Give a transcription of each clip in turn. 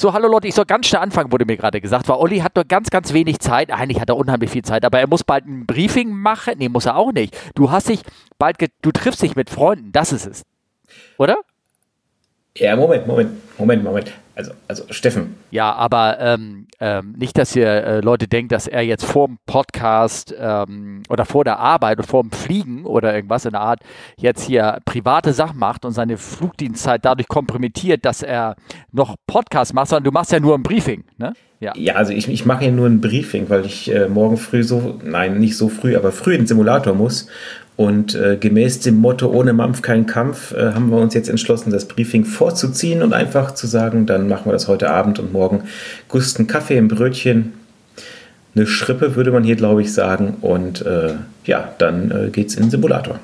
So, hallo Leute, ich soll ganz schnell anfangen, wurde mir gerade gesagt, weil Olli hat nur ganz, ganz wenig Zeit. Eigentlich hat er unheimlich viel Zeit, aber er muss bald ein Briefing machen. Nee, muss er auch nicht. Du hast dich bald, du triffst dich mit Freunden, das ist es. Oder? Ja, Moment, Moment, Moment, Moment. Also, also Steffen. Ja, aber ähm, ähm, nicht, dass ihr äh, Leute denkt, dass er jetzt vor dem Podcast ähm, oder vor der Arbeit oder vor dem Fliegen oder irgendwas in der Art jetzt hier private Sachen macht und seine Flugdienstzeit dadurch kompromittiert, dass er noch Podcast macht, sondern du machst ja nur ein Briefing, ne? Ja, ja also ich, ich mache ja nur ein Briefing, weil ich äh, morgen früh so, nein, nicht so früh, aber früh in den Simulator muss und äh, gemäß dem Motto ohne Mampf kein Kampf äh, haben wir uns jetzt entschlossen, das Briefing vorzuziehen und einfach zu sagen, dann machen wir das heute Abend und morgen Gusten Kaffee im Brötchen. Eine Schrippe würde man hier, glaube ich, sagen. Und äh, ja, dann äh, geht's in den Simulator.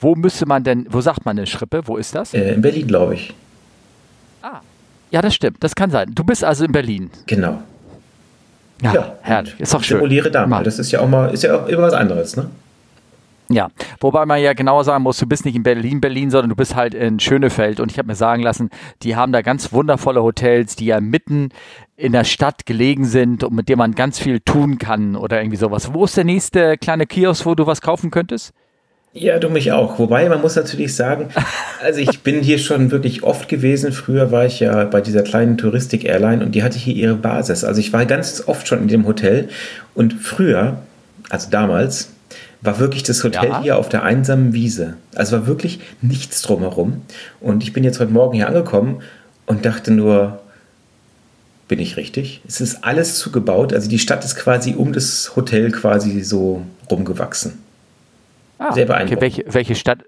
Wo müsste man denn, wo sagt man eine Schrippe? Wo ist das? Äh, in Berlin, glaube ich. Ah, ja, das stimmt. Das kann sein. Du bist also in Berlin. Genau. Ja, ja herrlich. Ist doch schön. Simuliere da mal. Das ist ja auch mal, ist ja auch immer was anderes, ne? Ja, wobei man ja genauer sagen muss, du bist nicht in Berlin, Berlin, sondern du bist halt in Schönefeld. Und ich habe mir sagen lassen, die haben da ganz wundervolle Hotels, die ja mitten in der Stadt gelegen sind und mit denen man ganz viel tun kann oder irgendwie sowas. Wo ist der nächste kleine Kiosk, wo du was kaufen könntest? Ja, du mich auch. Wobei man muss natürlich sagen, also ich bin hier schon wirklich oft gewesen. Früher war ich ja bei dieser kleinen Touristik-Airline und die hatte hier ihre Basis. Also ich war ganz oft schon in dem Hotel und früher, also damals, war wirklich das Hotel ja. hier auf der einsamen Wiese. Also war wirklich nichts drumherum. Und ich bin jetzt heute Morgen hier angekommen und dachte nur, bin ich richtig? Es ist alles zugebaut. Also die Stadt ist quasi um das Hotel quasi so rumgewachsen. Ah, Sehr beeindruckend. Okay, welche, welche Stadt?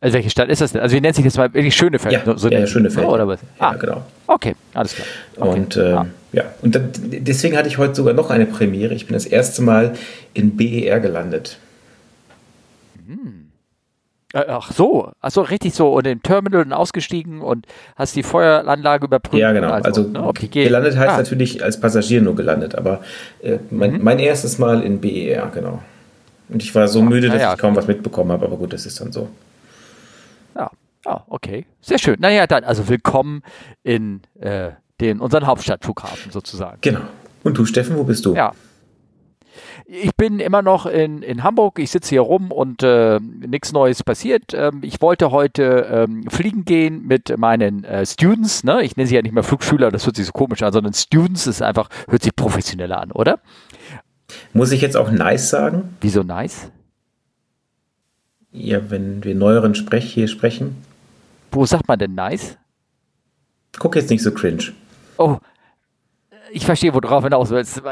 Also welche Stadt ist das denn? Also wie nennt sich das mal? Wirklich Schönefeld? Ja, so ja, Schönefeld. Oh, oder was? Ah, ja, genau. Okay, alles klar. Okay. Und äh, ah. ja, und dann, deswegen hatte ich heute sogar noch eine Premiere. Ich bin das erste Mal in BER gelandet. Hm. Äh, ach so, also richtig so und im Terminal und ausgestiegen und hast die Feueranlage überprüft. Ja, genau. Also, also ne? gelandet heißt ah. natürlich als Passagier nur gelandet, aber äh, mein, mhm. mein, erstes Mal in BER, genau. Und ich war so müde, dass ja, ich kaum was mitbekommen habe, aber gut, das ist dann so. Ja, ah, okay. Sehr schön. Naja, dann, also willkommen in äh, den, unseren Hauptstadtflughafen sozusagen. Genau. Und du, Steffen, wo bist du? Ja, ich bin immer noch in, in Hamburg, ich sitze hier rum und äh, nichts Neues passiert. Ähm, ich wollte heute ähm, fliegen gehen mit meinen äh, Students. Ne? Ich nenne sie ja nicht mehr Flugschüler, das hört sich so komisch an, sondern Students ist einfach, hört sich professioneller an, oder? Muss ich jetzt auch nice sagen? Wieso nice? Ja, wenn wir neueren Sprech hier sprechen. Wo sagt man denn nice? Guck jetzt nicht so cringe. Oh, ich verstehe, wo du drauf hinaus willst.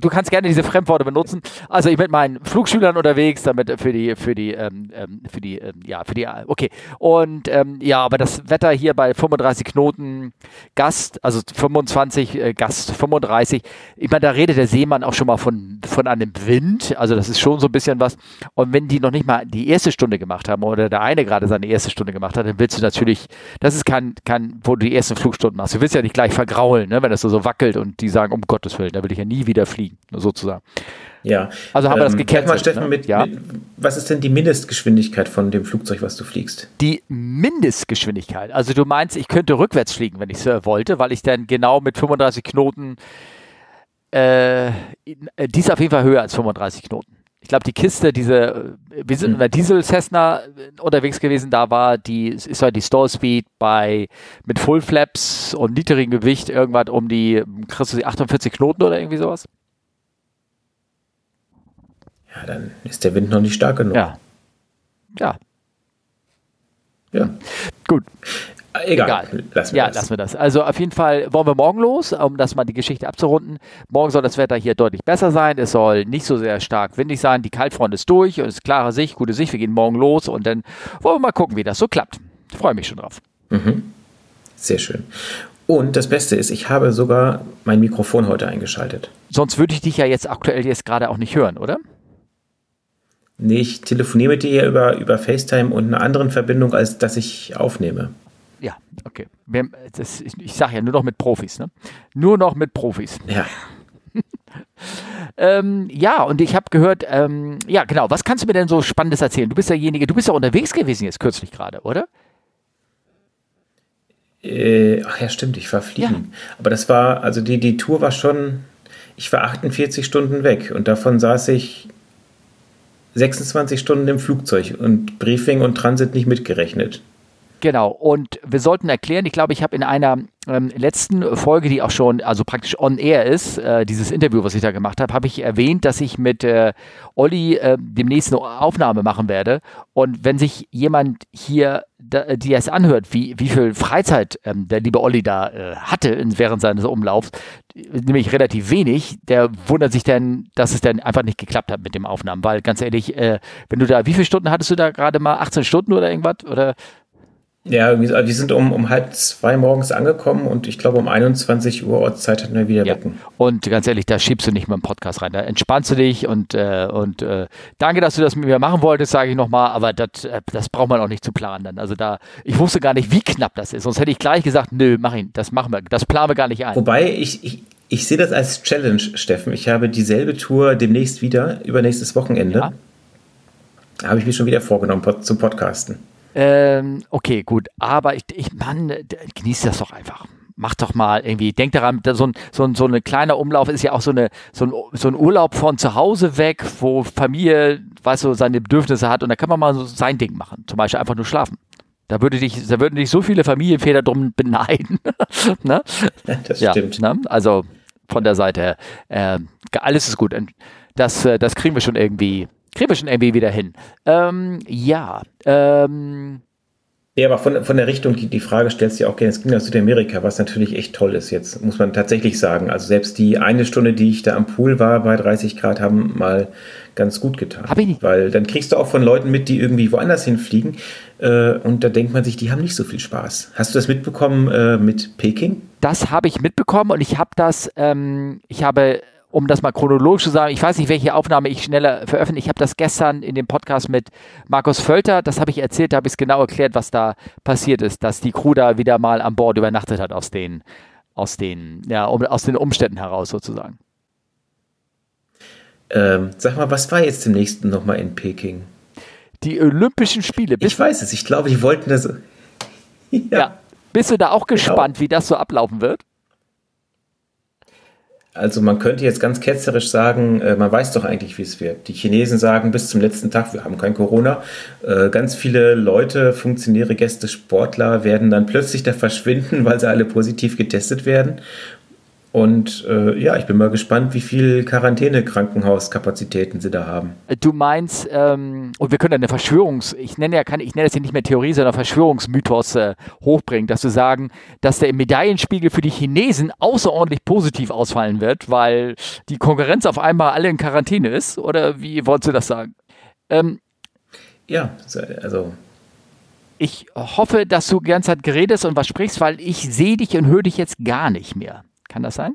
Du kannst gerne diese Fremdworte benutzen. Also ich mit meinen Flugschülern unterwegs, damit für die, für die, ähm, ähm für die, ähm, ja, für die, okay. Und ähm, ja, aber das Wetter hier bei 35 Knoten Gast, also 25 äh, Gast, 35. Ich meine, da redet der Seemann auch schon mal von, von einem Wind. Also das ist schon so ein bisschen was. Und wenn die noch nicht mal die erste Stunde gemacht haben oder der eine gerade seine erste Stunde gemacht hat, dann willst du natürlich, das ist kein, kein, wo du die ersten Flugstunden machst. Du willst ja nicht gleich vergraulen, ne, wenn das so, so wackelt und die sagen, um Gottes Willen, da will ich ja nie wieder fliegen, sozusagen. Ja. Also haben ähm, wir das ähm, gekennzeichnet. Mal, Steffen, ne? mit, ja? Mit, was ist denn die Mindestgeschwindigkeit von dem Flugzeug, was du fliegst? Die Mindestgeschwindigkeit. Also du meinst, ich könnte rückwärts fliegen, wenn ich es äh, wollte, weil ich dann genau mit 35 Knoten, äh, die ist auf jeden Fall höher als 35 Knoten ich glaube, die Kiste, diese, wir sind in der Diesel Cessna unterwegs gewesen, da war die, ist halt die Stall Speed bei, mit Full Flaps und niedrigem Gewicht irgendwas um die, kriegst du die 48 Knoten oder irgendwie sowas? Ja, dann ist der Wind noch nicht stark genug. Ja. Ja. Ja. Gut. Egal. Egal. Lassen wir ja, das. lassen wir das. Also auf jeden Fall wollen wir morgen los, um das mal die Geschichte abzurunden. Morgen soll das Wetter hier deutlich besser sein. Es soll nicht so sehr stark windig sein. Die Kaltfront ist durch und es ist klare Sicht, gute Sicht. Wir gehen morgen los und dann wollen wir mal gucken, wie das so klappt. Ich freue mich schon drauf. Mhm. Sehr schön. Und das Beste ist, ich habe sogar mein Mikrofon heute eingeschaltet. Sonst würde ich dich ja jetzt aktuell jetzt gerade auch nicht hören, oder? Nee, ich telefoniere mit dir ja über, über FaceTime und einer anderen Verbindung, als dass ich aufnehme. Ja, okay. Das, ich, sage ja nur noch mit Profis, ne? Nur noch mit Profis. Ja. ähm, ja, und ich habe gehört, ähm, ja, genau, was kannst du mir denn so Spannendes erzählen? Du bist derjenige, du bist ja unterwegs gewesen jetzt kürzlich gerade, oder? Äh, ach ja, stimmt, ich war fliegen. Ja. Aber das war, also die, die Tour war schon, ich war 48 Stunden weg und davon saß ich 26 Stunden im Flugzeug und Briefing und Transit nicht mitgerechnet. Genau, und wir sollten erklären, ich glaube, ich habe in einer ähm, letzten Folge, die auch schon, also praktisch on air ist, äh, dieses Interview, was ich da gemacht habe, habe ich erwähnt, dass ich mit äh, Olli äh, demnächst eine Aufnahme machen werde. Und wenn sich jemand hier, da, die es anhört, wie, wie viel Freizeit ähm, der liebe Olli da äh, hatte während seines Umlaufs, nämlich relativ wenig, der wundert sich dann, dass es dann einfach nicht geklappt hat mit dem Aufnahmen. Weil ganz ehrlich, äh, wenn du da, wie viele Stunden hattest du da gerade mal? 18 Stunden oder irgendwas? Oder ja, wir sind um, um halb zwei morgens angekommen und ich glaube um 21 Uhr Ortszeit hatten wir wieder ja. Und ganz ehrlich, da schiebst du nicht mal einen Podcast rein. Da entspannst du dich und, äh, und äh, danke, dass du das mit mir machen wolltest, sage ich nochmal, aber das, äh, das braucht man auch nicht zu planen dann. Also da, ich wusste gar nicht, wie knapp das ist. Sonst hätte ich gleich gesagt, nö, mach ihn, das machen wir, das planen wir gar nicht ein. Wobei ich, ich, ich sehe das als Challenge, Steffen. Ich habe dieselbe Tour demnächst wieder, übernächstes Wochenende. Ja. Habe ich mir schon wieder vorgenommen zum Podcasten. Ähm, okay, gut. Aber ich, ich Mann, genieß das doch einfach. Mach doch mal irgendwie, denk daran, so ein, so ein, so ein kleiner Umlauf ist ja auch so, eine, so, ein, so ein Urlaub von zu Hause weg, wo Familie, weißt du, seine Bedürfnisse hat und da kann man mal so sein Ding machen. Zum Beispiel einfach nur schlafen. Da würde dich, da würden dich so viele Familienväter drum beneiden. ne? Das ja, stimmt. Ne? Also von der Seite her, äh, alles ist gut. Das, äh, das kriegen wir schon irgendwie kriegen wir schon irgendwie wieder hin. Ähm, ja. Ähm, ja, aber von, von der Richtung, die, die Frage stellst du ja auch gerne, es ging nach Südamerika, was natürlich echt toll ist jetzt, muss man tatsächlich sagen. Also selbst die eine Stunde, die ich da am Pool war bei 30 Grad, haben mal ganz gut getan. Hab ich nicht. Weil dann kriegst du auch von Leuten mit, die irgendwie woanders hinfliegen äh, und da denkt man sich, die haben nicht so viel Spaß. Hast du das mitbekommen äh, mit Peking? Das habe ich mitbekommen und ich habe das, ähm, ich habe um das mal chronologisch zu sagen, ich weiß nicht, welche Aufnahme ich schneller veröffentliche. Ich habe das gestern in dem Podcast mit Markus Völter, das habe ich erzählt, da habe ich es genau erklärt, was da passiert ist, dass die Crew da wieder mal an Bord übernachtet hat aus den, aus den, ja, um, aus den Umständen heraus sozusagen. Ähm, sag mal, was war jetzt demnächst nochmal in Peking? Die Olympischen Spiele. ich weiß es, ich glaube, die wollten das. ja. ja. Bist du da auch genau. gespannt, genau. wie das so ablaufen wird? Also man könnte jetzt ganz ketzerisch sagen, äh, man weiß doch eigentlich, wie es wird. Die Chinesen sagen bis zum letzten Tag, wir haben kein Corona. Äh, ganz viele Leute, Funktionäre, Gäste, Sportler werden dann plötzlich da verschwinden, weil sie alle positiv getestet werden. Und äh, ja, ich bin mal gespannt, wie viel Quarantäne-Krankenhauskapazitäten sie da haben. Du meinst, ähm, und wir können eine Verschwörungs-, ich nenne ja keine, ich nenne das hier nicht mehr Theorie, sondern Verschwörungsmythos äh, hochbringen, dass du sagen, dass der Medaillenspiegel für die Chinesen außerordentlich positiv ausfallen wird, weil die Konkurrenz auf einmal alle in Quarantäne ist? Oder wie wolltest du das sagen? Ähm, ja, also ich hoffe, dass du die ganze Zeit geredest und was sprichst, weil ich sehe dich und höre dich jetzt gar nicht mehr. Kann das sein?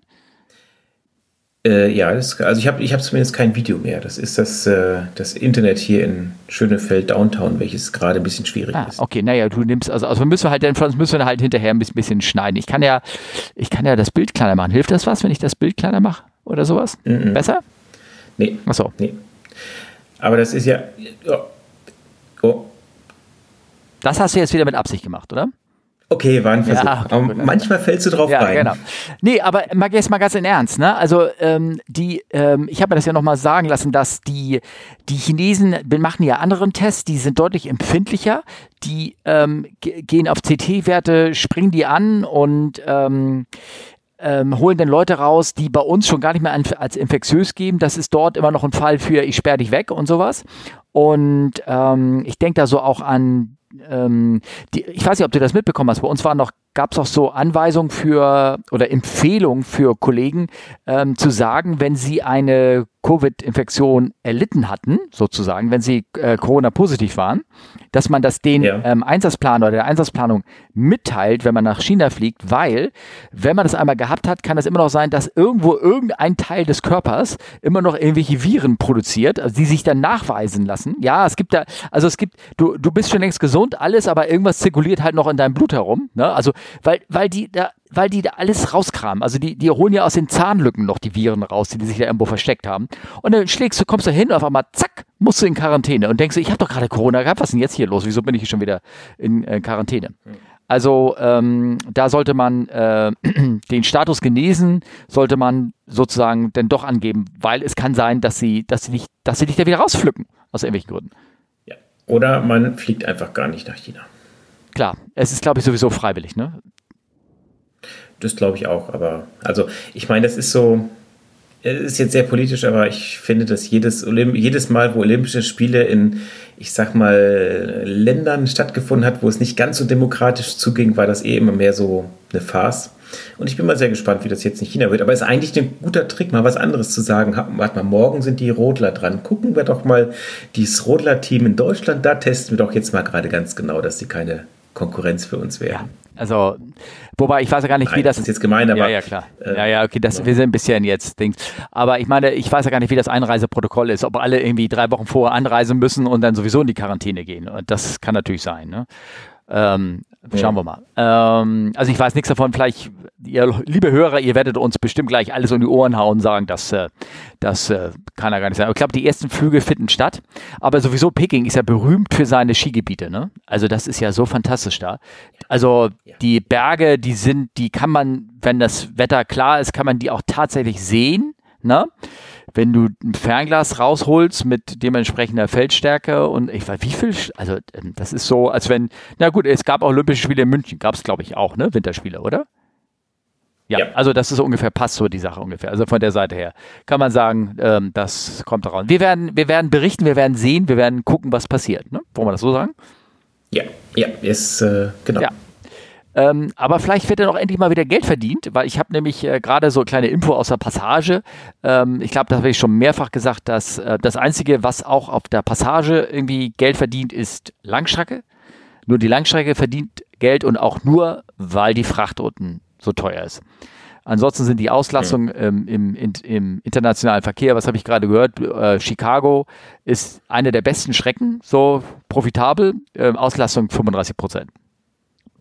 Äh, ja, das, also ich habe ich hab zumindest kein Video mehr. Das ist das, äh, das Internet hier in Schönefeld Downtown, welches gerade ein bisschen schwierig ah, ist. Okay, naja, du nimmst, also, also müssen wir halt, sonst müssen wir halt hinterher ein bisschen, bisschen, schneiden. Ich kann ja, ich kann ja das Bild kleiner machen. Hilft das was, wenn ich das Bild kleiner mache oder sowas? Mm -mm. Besser? Nee. Achso. Nee. Aber das ist ja. Oh. oh. Das hast du jetzt wieder mit Absicht gemacht, oder? Okay, war ein Versuch. Ja, okay, aber manchmal fällst du drauf ja, rein. Genau. Nee, aber mal jetzt mal ganz in Ernst, ne? Also ähm, die, ähm, ich habe mir das ja nochmal sagen lassen, dass die, die Chinesen machen ja anderen Tests, die sind deutlich empfindlicher, die ähm, gehen auf CT-Werte, springen die an und ähm, ähm, holen dann Leute raus, die bei uns schon gar nicht mehr als infektiös geben. Das ist dort immer noch ein Fall für ich sperre dich weg und sowas. Und ähm, ich denke da so auch an ähm, die, ich weiß nicht, ob du das mitbekommen hast. Bei uns war noch gab es auch so Anweisungen für oder Empfehlungen für Kollegen ähm, zu sagen, wenn sie eine Covid-Infektion erlitten hatten, sozusagen, wenn sie äh, Corona-positiv waren, dass man das den ja. ähm, Einsatzplan oder der Einsatzplanung mitteilt, wenn man nach China fliegt, weil, wenn man das einmal gehabt hat, kann es immer noch sein, dass irgendwo irgendein Teil des Körpers immer noch irgendwelche Viren produziert, also die sich dann nachweisen lassen. Ja, es gibt da, also es gibt, du, du bist schon längst gesund, alles, aber irgendwas zirkuliert halt noch in deinem Blut herum. Ne? Also weil, weil die da, weil die da alles rauskramen. Also die, die holen ja aus den Zahnlücken noch die Viren raus, die, die sich da irgendwo versteckt haben. Und dann schlägst du, kommst du hin und auf einmal, zack, musst du in Quarantäne und denkst du, ich habe doch gerade Corona gehabt, was ist denn jetzt hier los? Wieso bin ich hier schon wieder in äh, Quarantäne? Also ähm, da sollte man äh, den Status genesen, sollte man sozusagen dann doch angeben, weil es kann sein, dass sie, dass sie nicht, dass sie dich da wieder rauspflücken, aus irgendwelchen Gründen. Oder man fliegt einfach gar nicht nach China. Klar, es ist, glaube ich, sowieso freiwillig, ne? Das glaube ich auch, aber also ich meine, das ist so, es ist jetzt sehr politisch, aber ich finde, dass jedes, Olymp jedes Mal, wo Olympische Spiele in, ich sag mal, Ländern stattgefunden hat, wo es nicht ganz so demokratisch zuging, war das eh immer mehr so eine Farce. Und ich bin mal sehr gespannt, wie das jetzt in China wird. Aber es ist eigentlich ein guter Trick, mal was anderes zu sagen. Warte mal, morgen sind die Rodler dran. Gucken wir doch mal dieses Rodler-Team in Deutschland. Da testen wir doch jetzt mal gerade ganz genau, dass sie keine Konkurrenz für uns werden. Ja. Also, wobei ich weiß ja gar nicht, Nein, wie das. Das ist jetzt gemein, aber. Ja, ja, klar. Äh, ja, ja, okay, das, ja. wir sind ein bisschen jetzt Dings. Aber ich meine, ich weiß ja gar nicht, wie das Einreiseprotokoll ist, ob alle irgendwie drei Wochen vorher anreisen müssen und dann sowieso in die Quarantäne gehen. Und das kann natürlich sein. Ne? Ähm, schauen wir mal. Ähm, also ich weiß nichts davon. Vielleicht, ihr, liebe Hörer, ihr werdet uns bestimmt gleich alles um die Ohren hauen und sagen, dass äh, das äh, kann ja gar nicht sein. ich glaube, die ersten Flüge finden statt. Aber sowieso Peking ist ja berühmt für seine Skigebiete. Ne? Also das ist ja so fantastisch da. Also die Berge, die sind, die kann man, wenn das Wetter klar ist, kann man die auch tatsächlich sehen. Ne? Wenn du ein Fernglas rausholst mit dementsprechender Feldstärke und ich weiß, wie viel, also ähm, das ist so, als wenn, na gut, es gab auch Olympische Spiele in München, gab es glaube ich auch, ne, Winterspiele, oder? Ja, ja, also das ist ungefähr, passt so die Sache ungefähr. Also von der Seite her kann man sagen, ähm, das kommt raus. Wir werden, wir werden berichten, wir werden sehen, wir werden gucken, was passiert. Ne? Wollen wir das so sagen? Ja, ja, ist, äh, genau. Ja. Ähm, aber vielleicht wird dann auch endlich mal wieder Geld verdient, weil ich habe nämlich äh, gerade so eine kleine Info aus der Passage. Ähm, ich glaube, das habe ich schon mehrfach gesagt, dass äh, das Einzige, was auch auf der Passage irgendwie Geld verdient, ist Langstrecke. Nur die Langstrecke verdient Geld und auch nur, weil die Fracht unten so teuer ist. Ansonsten sind die Auslassungen ähm, im, im, im, internationalen Verkehr, was habe ich gerade gehört, äh, Chicago ist eine der besten Strecken, so profitabel, äh, Auslastung 35 Prozent.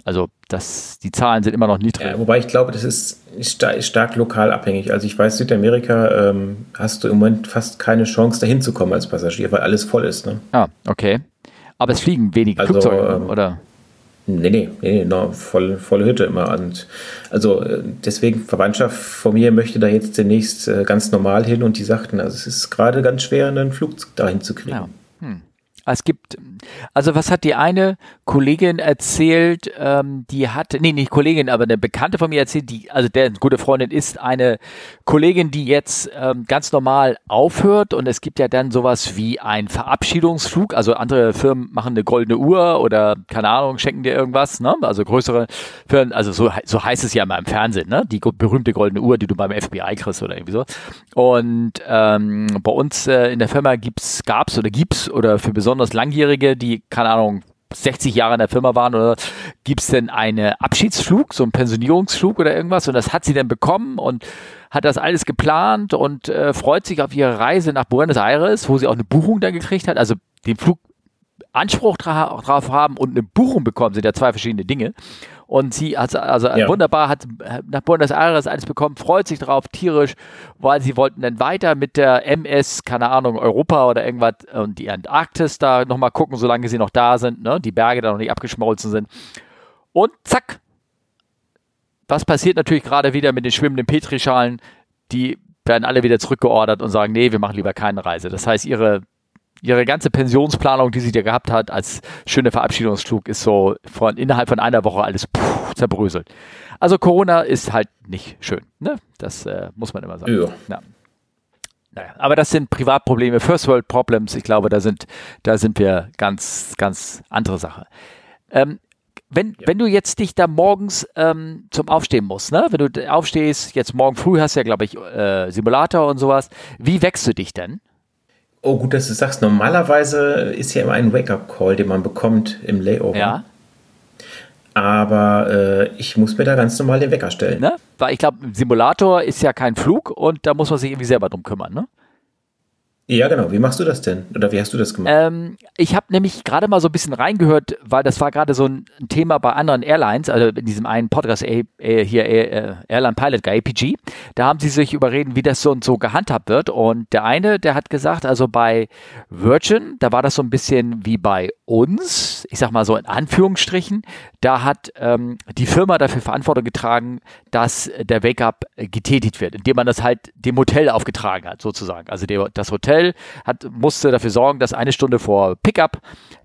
Also das, die Zahlen sind immer noch niedrig. Ja, wobei ich glaube, das ist stark, stark lokal abhängig. Also ich weiß, Südamerika ähm, hast du im Moment fast keine Chance, dahin zu kommen als Passagier, weil alles voll ist. Ne? Ah, okay. Aber es fliegen wenige also, Flugzeuge, ähm, oder? Nee, nee, nee, no, voll, volle Hütte immer. Und also äh, deswegen, Verwandtschaft von mir möchte da jetzt demnächst äh, ganz normal hin und die sagten, also es ist gerade ganz schwer, einen Flug dahin zu kriegen. Ja. Hm. Es gibt, also was hat die eine Kollegin erzählt, ähm, die hat, nee, nicht Kollegin, aber eine Bekannte von mir erzählt, die, also der gute Freundin ist eine Kollegin, die jetzt ähm, ganz normal aufhört und es gibt ja dann sowas wie ein Verabschiedungsflug, also andere Firmen machen eine goldene Uhr oder keine Ahnung, schenken dir irgendwas, ne? also größere Firmen, also so, so heißt es ja immer im Fernsehen, ne? die berühmte goldene Uhr, die du beim FBI kriegst oder irgendwie so. Und ähm, bei uns äh, in der Firma gibt's, gab's oder gibt's oder für besondere besonders Langjährige, die, keine Ahnung, 60 Jahre in der Firma waren oder gibt es denn einen Abschiedsflug, so einen Pensionierungsflug oder irgendwas? Und das hat sie dann bekommen und hat das alles geplant und äh, freut sich auf ihre Reise nach Buenos Aires, wo sie auch eine Buchung dann gekriegt hat, also den Flug Anspruch dra drauf haben und eine Buchung bekommen, sind ja zwei verschiedene Dinge. Und sie hat also ja. wunderbar, hat nach Buenos Aires alles bekommen, freut sich drauf, tierisch, weil sie wollten dann weiter mit der MS, keine Ahnung, Europa oder irgendwas und die Antarktis da nochmal gucken, solange sie noch da sind, ne? die Berge da noch nicht abgeschmolzen sind. Und zack, was passiert natürlich gerade wieder mit den schwimmenden Petrischalen? Die werden alle wieder zurückgeordert und sagen, nee, wir machen lieber keine Reise. Das heißt, ihre ihre ganze Pensionsplanung, die sie da gehabt hat, als schöne Verabschiedungsflug, ist so von innerhalb von einer Woche alles puh, zerbröselt. Also Corona ist halt nicht schön. Ne? Das äh, muss man immer sagen. Ja. ja. Naja, aber das sind Privatprobleme, First World Problems. Ich glaube, da sind, da sind wir ganz, ganz andere Sache. Ähm, wenn, ja. wenn du jetzt dich da morgens ähm, zum Aufstehen musst, ne? wenn du aufstehst, jetzt morgen früh hast du ja, glaube ich, äh, Simulator und sowas, wie wächst du dich denn? Oh, gut, dass du sagst. Normalerweise ist ja immer ein Wake-up-Call, den man bekommt im Layover. Ja. Aber äh, ich muss mir da ganz normal den Wecker stellen. Ne? Weil ich glaube, Simulator ist ja kein Flug und da muss man sich irgendwie selber drum kümmern, ne? Ja, genau. Wie machst du das denn? Oder wie hast du das gemacht? Ähm, ich habe nämlich gerade mal so ein bisschen reingehört, weil das war gerade so ein, Thema bei anderen Airlines, also in diesem einen Podcast A, hier A, Airline Pilot Guy, APG. Da haben sie sich überreden, wie das so und so gehandhabt wird. Und der eine, der hat gesagt, also bei Virgin, da war das so ein bisschen wie bei uns, ich sag mal so in Anführungsstrichen, da hat ähm, die Firma dafür Verantwortung getragen, dass der Wake-up getätigt wird, indem man das halt dem Hotel aufgetragen hat, sozusagen. Also der, das Hotel Hotel hat, musste dafür sorgen, dass eine Stunde vor Pickup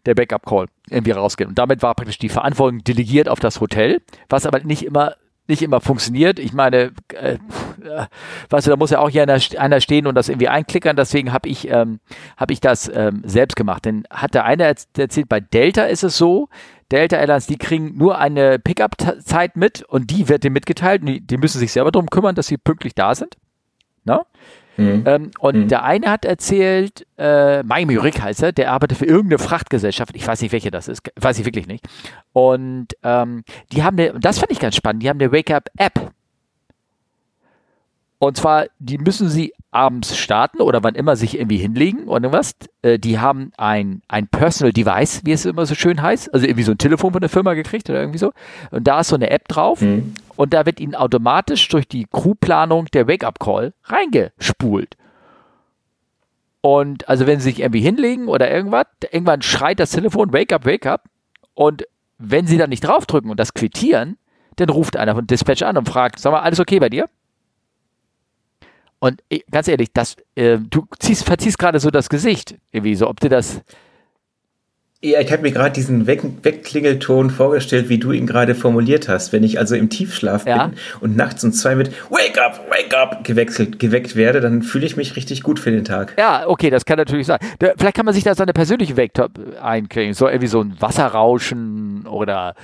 der Backup-Call irgendwie rausgeht. Und damit war praktisch die Verantwortung delegiert auf das Hotel, was aber nicht immer nicht immer funktioniert. Ich meine, äh, äh, weißt du, da muss ja auch hier einer, einer stehen und das irgendwie einklickern. Deswegen habe ich, ähm, hab ich das ähm, selbst gemacht. Denn hat der eine erzählt, bei Delta ist es so, Delta Airlines, die kriegen nur eine Pickup-Zeit mit und die wird denen mitgeteilt. Die, die, müssen sich selber darum kümmern, dass sie pünktlich da sind. Na? Mhm. Ähm, und mhm. der eine hat erzählt, äh, Miami Rick heißt er, der arbeitet für irgendeine Frachtgesellschaft, ich weiß nicht, welche das ist, weiß ich wirklich nicht. Und ähm, die haben eine, das fand ich ganz spannend, die haben eine Wake-up-App. Und zwar, die müssen sie abends starten oder wann immer sich irgendwie hinlegen oder was. Äh, die haben ein, ein Personal Device, wie es immer so schön heißt. Also irgendwie so ein Telefon von der Firma gekriegt oder irgendwie so. Und da ist so eine App drauf. Mhm. Und da wird ihnen automatisch durch die Crewplanung der Wake-up-Call reingespult. Und also wenn sie sich irgendwie hinlegen oder irgendwas, irgendwann schreit das Telefon Wake up, Wake up. Und wenn sie dann nicht draufdrücken und das quittieren, dann ruft einer von Dispatch an und fragt, sag mal, alles okay bei dir? Und ganz ehrlich, das, äh, du ziehst, verziehst gerade so das Gesicht, irgendwie so, ob dir das. Ja, ich habe mir gerade diesen Weg Wegklingelton vorgestellt, wie du ihn gerade formuliert hast. Wenn ich also im Tiefschlaf ja. bin und nachts um zwei mit Wake up, wake up gewechselt, geweckt werde, dann fühle ich mich richtig gut für den Tag. Ja, okay, das kann natürlich sein. Vielleicht kann man sich da seine persönliche Wake-up einkriegen. So irgendwie so ein Wasserrauschen oder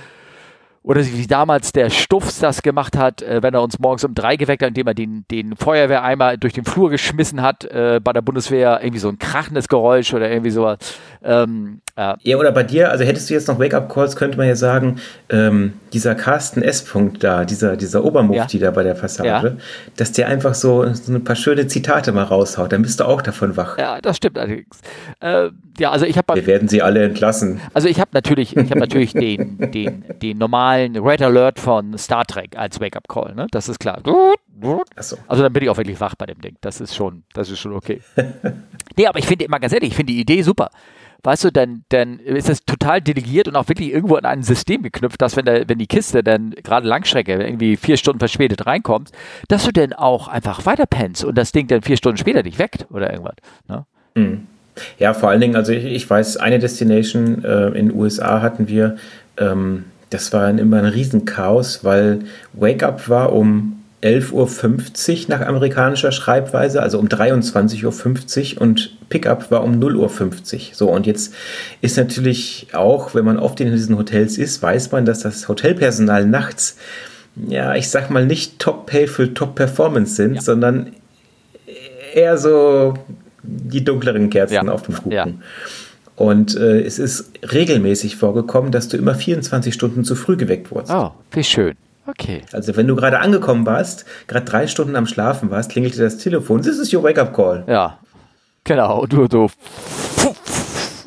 oder wie damals der Stuffs das gemacht hat, äh, wenn er uns morgens um drei geweckt hat, indem er den, den Feuerwehreimer durch den Flur geschmissen hat, äh, bei der Bundeswehr irgendwie so ein krachendes Geräusch oder irgendwie sowas. Ähm, äh. Ja, oder bei dir, also hättest du jetzt noch Wake-up-Calls, könnte man ja sagen, ähm, dieser Carsten S. -Punkt da, dieser, dieser Obermufti ja. da bei der Passage, ja. dass der einfach so, so ein paar schöne Zitate mal raushaut, dann bist du auch davon wach. Ja, das stimmt allerdings. Äh, ja, also ich habe. Wir werden sie alle entlassen. Also ich habe natürlich, ich habe natürlich den, den, den normalen Red Alert von Star Trek als Wake-up-Call, ne? Das ist klar. So. Also dann bin ich auch wirklich wach bei dem Ding. Das ist schon, das ist schon okay. nee, aber ich finde immer ganz ehrlich, ich finde die Idee super weißt du, dann, dann ist das total delegiert und auch wirklich irgendwo in ein System geknüpft, dass wenn, der, wenn die Kiste dann gerade Langstrecke irgendwie vier Stunden verspätet reinkommt, dass du dann auch einfach weiterpennst und das Ding dann vier Stunden später dich weckt oder irgendwas. Ne? Mhm. Ja, vor allen Dingen, also ich, ich weiß, eine Destination äh, in den USA hatten wir, ähm, das war immer ein Riesenchaos, weil Wake Up war um 11.50 Uhr nach amerikanischer Schreibweise, also um 23.50 Uhr und Pickup war um 0.50 Uhr. So, und jetzt ist natürlich auch, wenn man oft in diesen Hotels ist, weiß man, dass das Hotelpersonal nachts, ja, ich sag mal, nicht Top-Pay für Top-Performance sind, ja. sondern eher so die dunkleren Kerzen ja. auf dem Kuchen. Ja. Und äh, es ist regelmäßig vorgekommen, dass du immer 24 Stunden zu früh geweckt wurdest. Oh, wie schön. Okay. Also wenn du gerade angekommen warst, gerade drei Stunden am Schlafen warst, klingelte das Telefon. This is your Wake-up-Call. Ja, genau. Du so.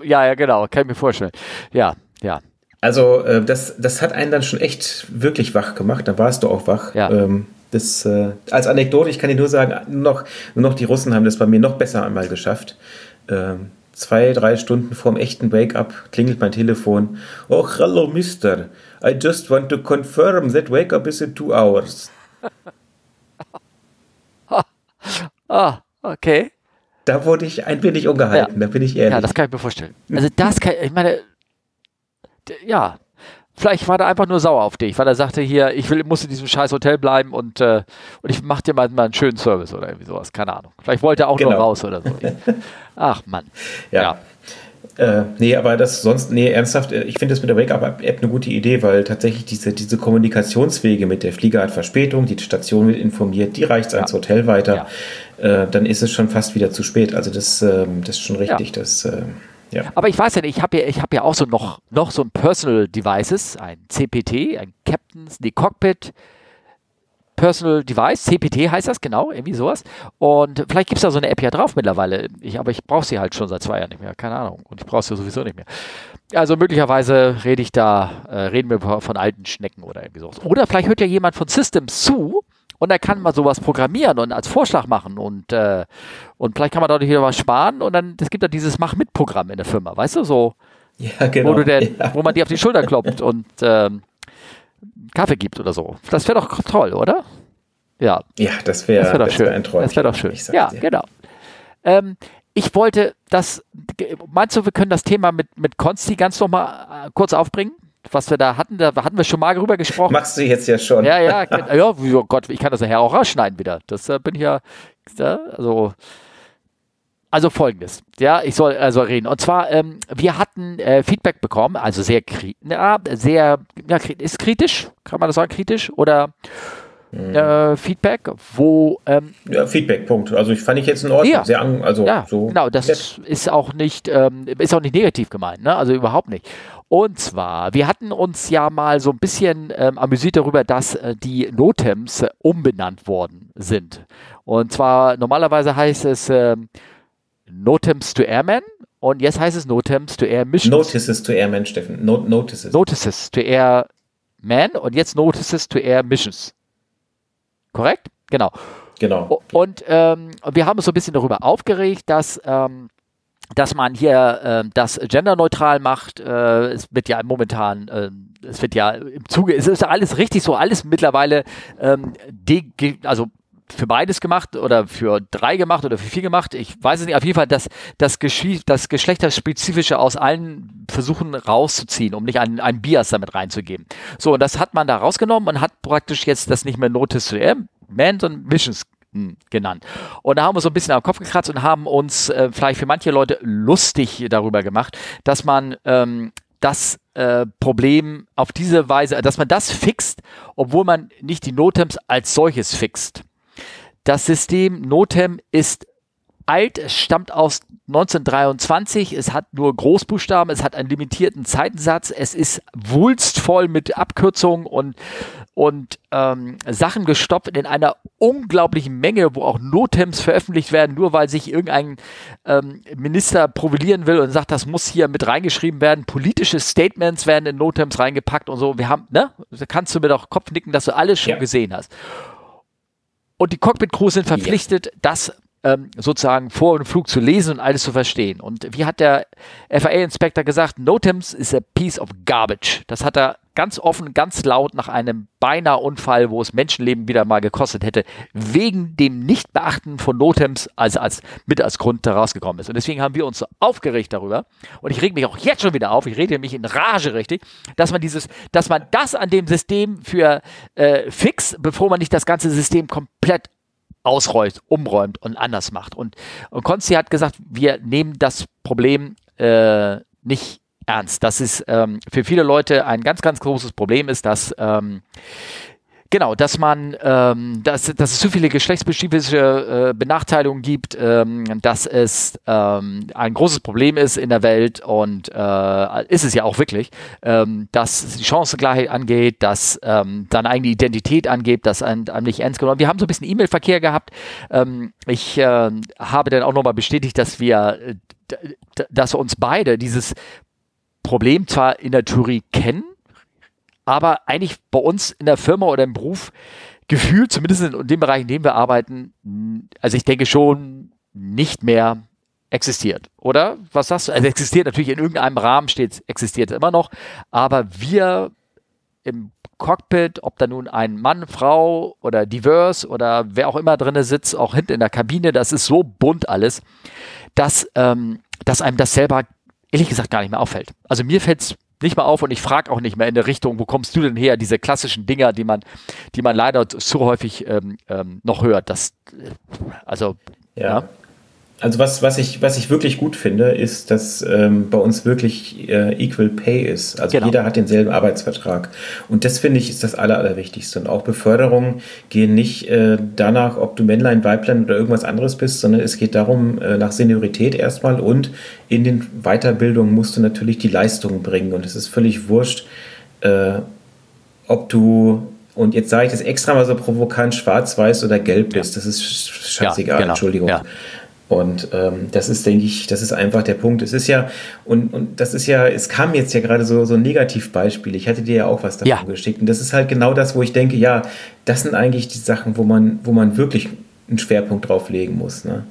Ja, ja, genau. Kann ich mir vorstellen. Ja, ja. Also äh, das, das hat einen dann schon echt wirklich wach gemacht. Da warst du auch wach. Ja. Ähm, das, äh, als Anekdote, ich kann dir nur sagen, nur noch, nur noch die Russen haben das bei mir noch besser einmal geschafft. Ähm, zwei, drei Stunden vorm echten Wake-up klingelt mein Telefon. Oh, hello, Mister. I just want to confirm that wake-up is in two hours. ah, okay. Da wurde ich ein wenig ungehalten, ja. da bin ich ehrlich. Ja, das kann ich mir vorstellen. Also das kann, ich meine, ja, Vielleicht war er einfach nur sauer auf dich, weil er sagte hier, ich will, muss in diesem scheiß Hotel bleiben und, äh, und ich mach dir mal, mal einen schönen Service oder irgendwie sowas, keine Ahnung. Vielleicht wollte er auch genau. nur raus oder so. Ach Mann. Ja. ja. Äh, nee, aber das sonst, nee, ernsthaft, äh, ich finde das mit der Wake-Up-App eine gute Idee, weil tatsächlich diese, diese Kommunikationswege mit der Flieger hat Verspätung, die Station wird informiert, die reicht ja. ans Hotel weiter, ja. äh, dann ist es schon fast wieder zu spät. Also das, äh, das ist schon richtig, ja. das ähm, ja. Aber ich weiß ja nicht, ich habe ja, hab ja auch so noch, noch so ein Personal Devices, ein CPT, ein Captain's, die Cockpit Personal Device, CPT heißt das, genau, irgendwie sowas. Und vielleicht gibt es da so eine App ja drauf mittlerweile. Ich, aber ich brauche sie halt schon seit zwei Jahren nicht mehr, keine Ahnung. Und ich brauche sie sowieso nicht mehr. Also möglicherweise rede ich da, äh, reden wir von alten Schnecken oder irgendwie sowas. Oder vielleicht hört ja jemand von Systems zu und er kann mal sowas programmieren und als Vorschlag machen und, äh, und vielleicht kann man dadurch wieder was sparen und dann, es gibt da dieses Mach-mit-Programm in der Firma, weißt du, so, ja, genau. wo, du denn, ja. wo man dir auf die Schulter klopft und ähm, Kaffee gibt oder so. Das wäre doch toll, oder? Ja. Ja, das wäre das wär doch schön. Wär ein Träumchen, das wäre doch schön. Ja, dir. genau. Ähm, ich wollte das, meinst du, wir können das Thema mit, mit Konsti ganz nochmal äh, kurz aufbringen? Was wir da hatten, da hatten wir schon mal drüber gesprochen. Machst du jetzt ja schon. Ja, ja, ja, oh Gott, ich kann das nachher auch rausschneiden wieder. Das äh, bin ich ja, also, also folgendes, ja, ich soll also reden. Und zwar, ähm, wir hatten äh, Feedback bekommen, also sehr, kri ja, sehr, ja, ist kritisch, kann man das sagen, kritisch oder äh, Feedback, wo ähm, Ja, Feedback, Punkt. Also ich fand ich jetzt in Ordnung. Ja. Sehr an, also ja, so. genau, das nett. ist auch nicht, ähm, ist auch nicht negativ gemeint, ne? Also überhaupt nicht. Und zwar, wir hatten uns ja mal so ein bisschen ähm, amüsiert darüber, dass äh, die Notems äh, umbenannt worden sind. Und zwar normalerweise heißt es ähm, Notems to Airmen und jetzt heißt es Notems to Air Missions. Notices to Airman, Steffen. No Notices. Notices to Air Man und jetzt Notices to Air Missions. Korrekt? Genau. genau. Und ähm, wir haben uns so ein bisschen darüber aufgeregt, dass, ähm, dass man hier ähm, das genderneutral macht. Äh, es wird ja momentan, ähm, es wird ja im Zuge, es ist ja alles richtig so, alles mittlerweile, ähm, also für beides gemacht oder für drei gemacht oder für vier gemacht. Ich weiß es nicht. Auf jeden Fall das, das, Geschie das Geschlechterspezifische aus allen Versuchen rauszuziehen, um nicht einen, einen Bias damit reinzugeben. So, und das hat man da rausgenommen und hat praktisch jetzt das nicht mehr Notice to Air Man, sondern Missions hm, genannt. Und da haben wir so ein bisschen am Kopf gekratzt und haben uns äh, vielleicht für manche Leute lustig darüber gemacht, dass man ähm, das äh, Problem auf diese Weise, dass man das fixt, obwohl man nicht die Notems als solches fixt. Das System Notem ist alt, es stammt aus 1923, es hat nur Großbuchstaben, es hat einen limitierten Zeitensatz, es ist wulstvoll mit Abkürzungen und, und ähm, Sachen gestopft in einer unglaublichen Menge, wo auch Notems veröffentlicht werden, nur weil sich irgendein ähm, Minister profilieren will und sagt, das muss hier mit reingeschrieben werden. Politische Statements werden in Notems reingepackt und so. Wir haben, ne? Da kannst du mir doch Kopf nicken, dass du alles schon Ja. gesehen hast. Und die Cockpit-Crews sind verpflichtet, das ähm, sozusagen vor dem Flug zu lesen und alles zu verstehen. Und wie hat der FAA-Inspektor gesagt, Notems is a piece of garbage. Das hat er ganz offen, ganz laut nach einem beinahe Unfall, wo es Menschenleben wieder mal gekostet hätte, wegen dem Nichtbeachten von Notems also als mit als Grund da rausgekommen ist. Und deswegen haben wir uns so aufgeregt darüber. Und ich reg mich auch jetzt schon wieder auf. Ich rede mich in Rage richtig, dass man dieses, dass man das an dem System für äh, fix, bevor man nicht das ganze System komplett ausräumt, umräumt und anders macht. Und, und Konsti hat gesagt, wir nehmen das Problem äh, nicht ernst. Das ist ähm, für viele Leute ein ganz, ganz großes Problem ist, dass ähm, Genau, dass man, ähm, dass, dass es zu viele geschlechtsspezifische äh, Benachteiligungen gibt, ähm, dass es ähm, ein großes Problem ist in der Welt und äh, ist es ja auch wirklich, ähm, dass die Chancengleichheit angeht, dass ähm, dann eigene Identität angeht, dass ein, einem nicht ernst genommen. Wir haben so ein bisschen E-Mail-Verkehr gehabt. Ähm, ich äh, habe dann auch nochmal bestätigt, dass wir, äh, dass uns beide dieses Problem zwar in der Theorie kennen, aber eigentlich bei uns in der Firma oder im Beruf gefühlt, zumindest in dem Bereich, in dem wir arbeiten, also ich denke schon nicht mehr existiert, oder? Was sagst du? Also existiert natürlich in irgendeinem Rahmen steht, existiert immer noch, aber wir im Cockpit, ob da nun ein Mann, Frau oder divers oder wer auch immer drinne sitzt, auch hinten in der Kabine, das ist so bunt alles, dass, ähm, dass einem das selber ehrlich gesagt gar nicht mehr auffällt. Also mir fällt es nicht mehr auf und ich frage auch nicht mehr in der Richtung, wo kommst du denn her? Diese klassischen Dinger, die man, die man leider so häufig ähm, ähm, noch hört. Das, äh, also Ja. Ja. Also was, was, ich, was ich wirklich gut finde, ist, dass ähm, bei uns wirklich äh, Equal Pay ist. Also Genau. jeder hat denselben Arbeitsvertrag. Und das finde ich ist das Aller, Allerwichtigste. Und auch Beförderungen gehen nicht äh, danach, ob du Männlein, Weiblein oder irgendwas anderes bist, sondern es geht darum, äh, nach Seniorität erstmal und in den Weiterbildungen musst du natürlich die Leistung bringen. Und es ist völlig wurscht, äh, ob du Und jetzt sage ich das extra mal so provokant, schwarz, weiß oder gelb ist. Das ist scheißegal, ja, genau. Entschuldigung. Ja. Und ähm, das ist, denke ich, das ist einfach der Punkt. Es ist ja, und, und das ist ja, es kam jetzt ja gerade so, so ein Negativbeispiel. Ich hatte dir ja auch was davon ja. geschickt. Und das ist halt genau das, wo ich denke, ja, das sind eigentlich die Sachen, wo man, wo man wirklich einen Schwerpunkt drauf legen muss. Ne?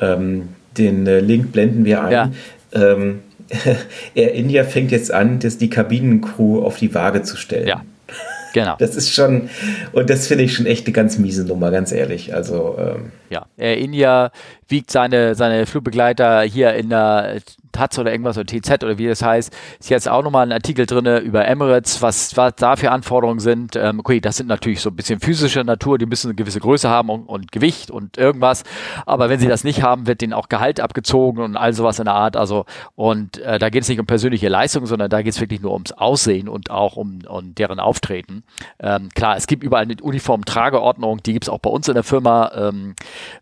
Ähm, den äh, Link blenden wir ein. Ja. Ähm, Air India fängt jetzt an, das, die Kabinencrew auf die Waage zu stellen. Ja. Genau. Das ist schon, und das finde ich schon echt eine ganz miese Nummer, ganz ehrlich. Also, ähm, ja, Air India wiegt seine, seine Flugbegleiter hier in der Taz oder irgendwas oder TZ oder wie das heißt, ist jetzt auch nochmal ein Artikel drin über Emirates, was, was da für Anforderungen sind. Ähm, okay, das sind natürlich so ein bisschen physischer Natur, die müssen eine gewisse Größe haben und, und, Gewicht und irgendwas. Aber wenn sie das nicht haben, wird denen auch Gehalt abgezogen und all sowas in der Art. Also, und äh, da geht es nicht um persönliche Leistung, sondern da geht es wirklich nur ums Aussehen und auch um, um deren Auftreten. Ähm, klar, es gibt überall eine Uniform-Trageordnung, die gibt es auch bei uns in der Firma, ähm,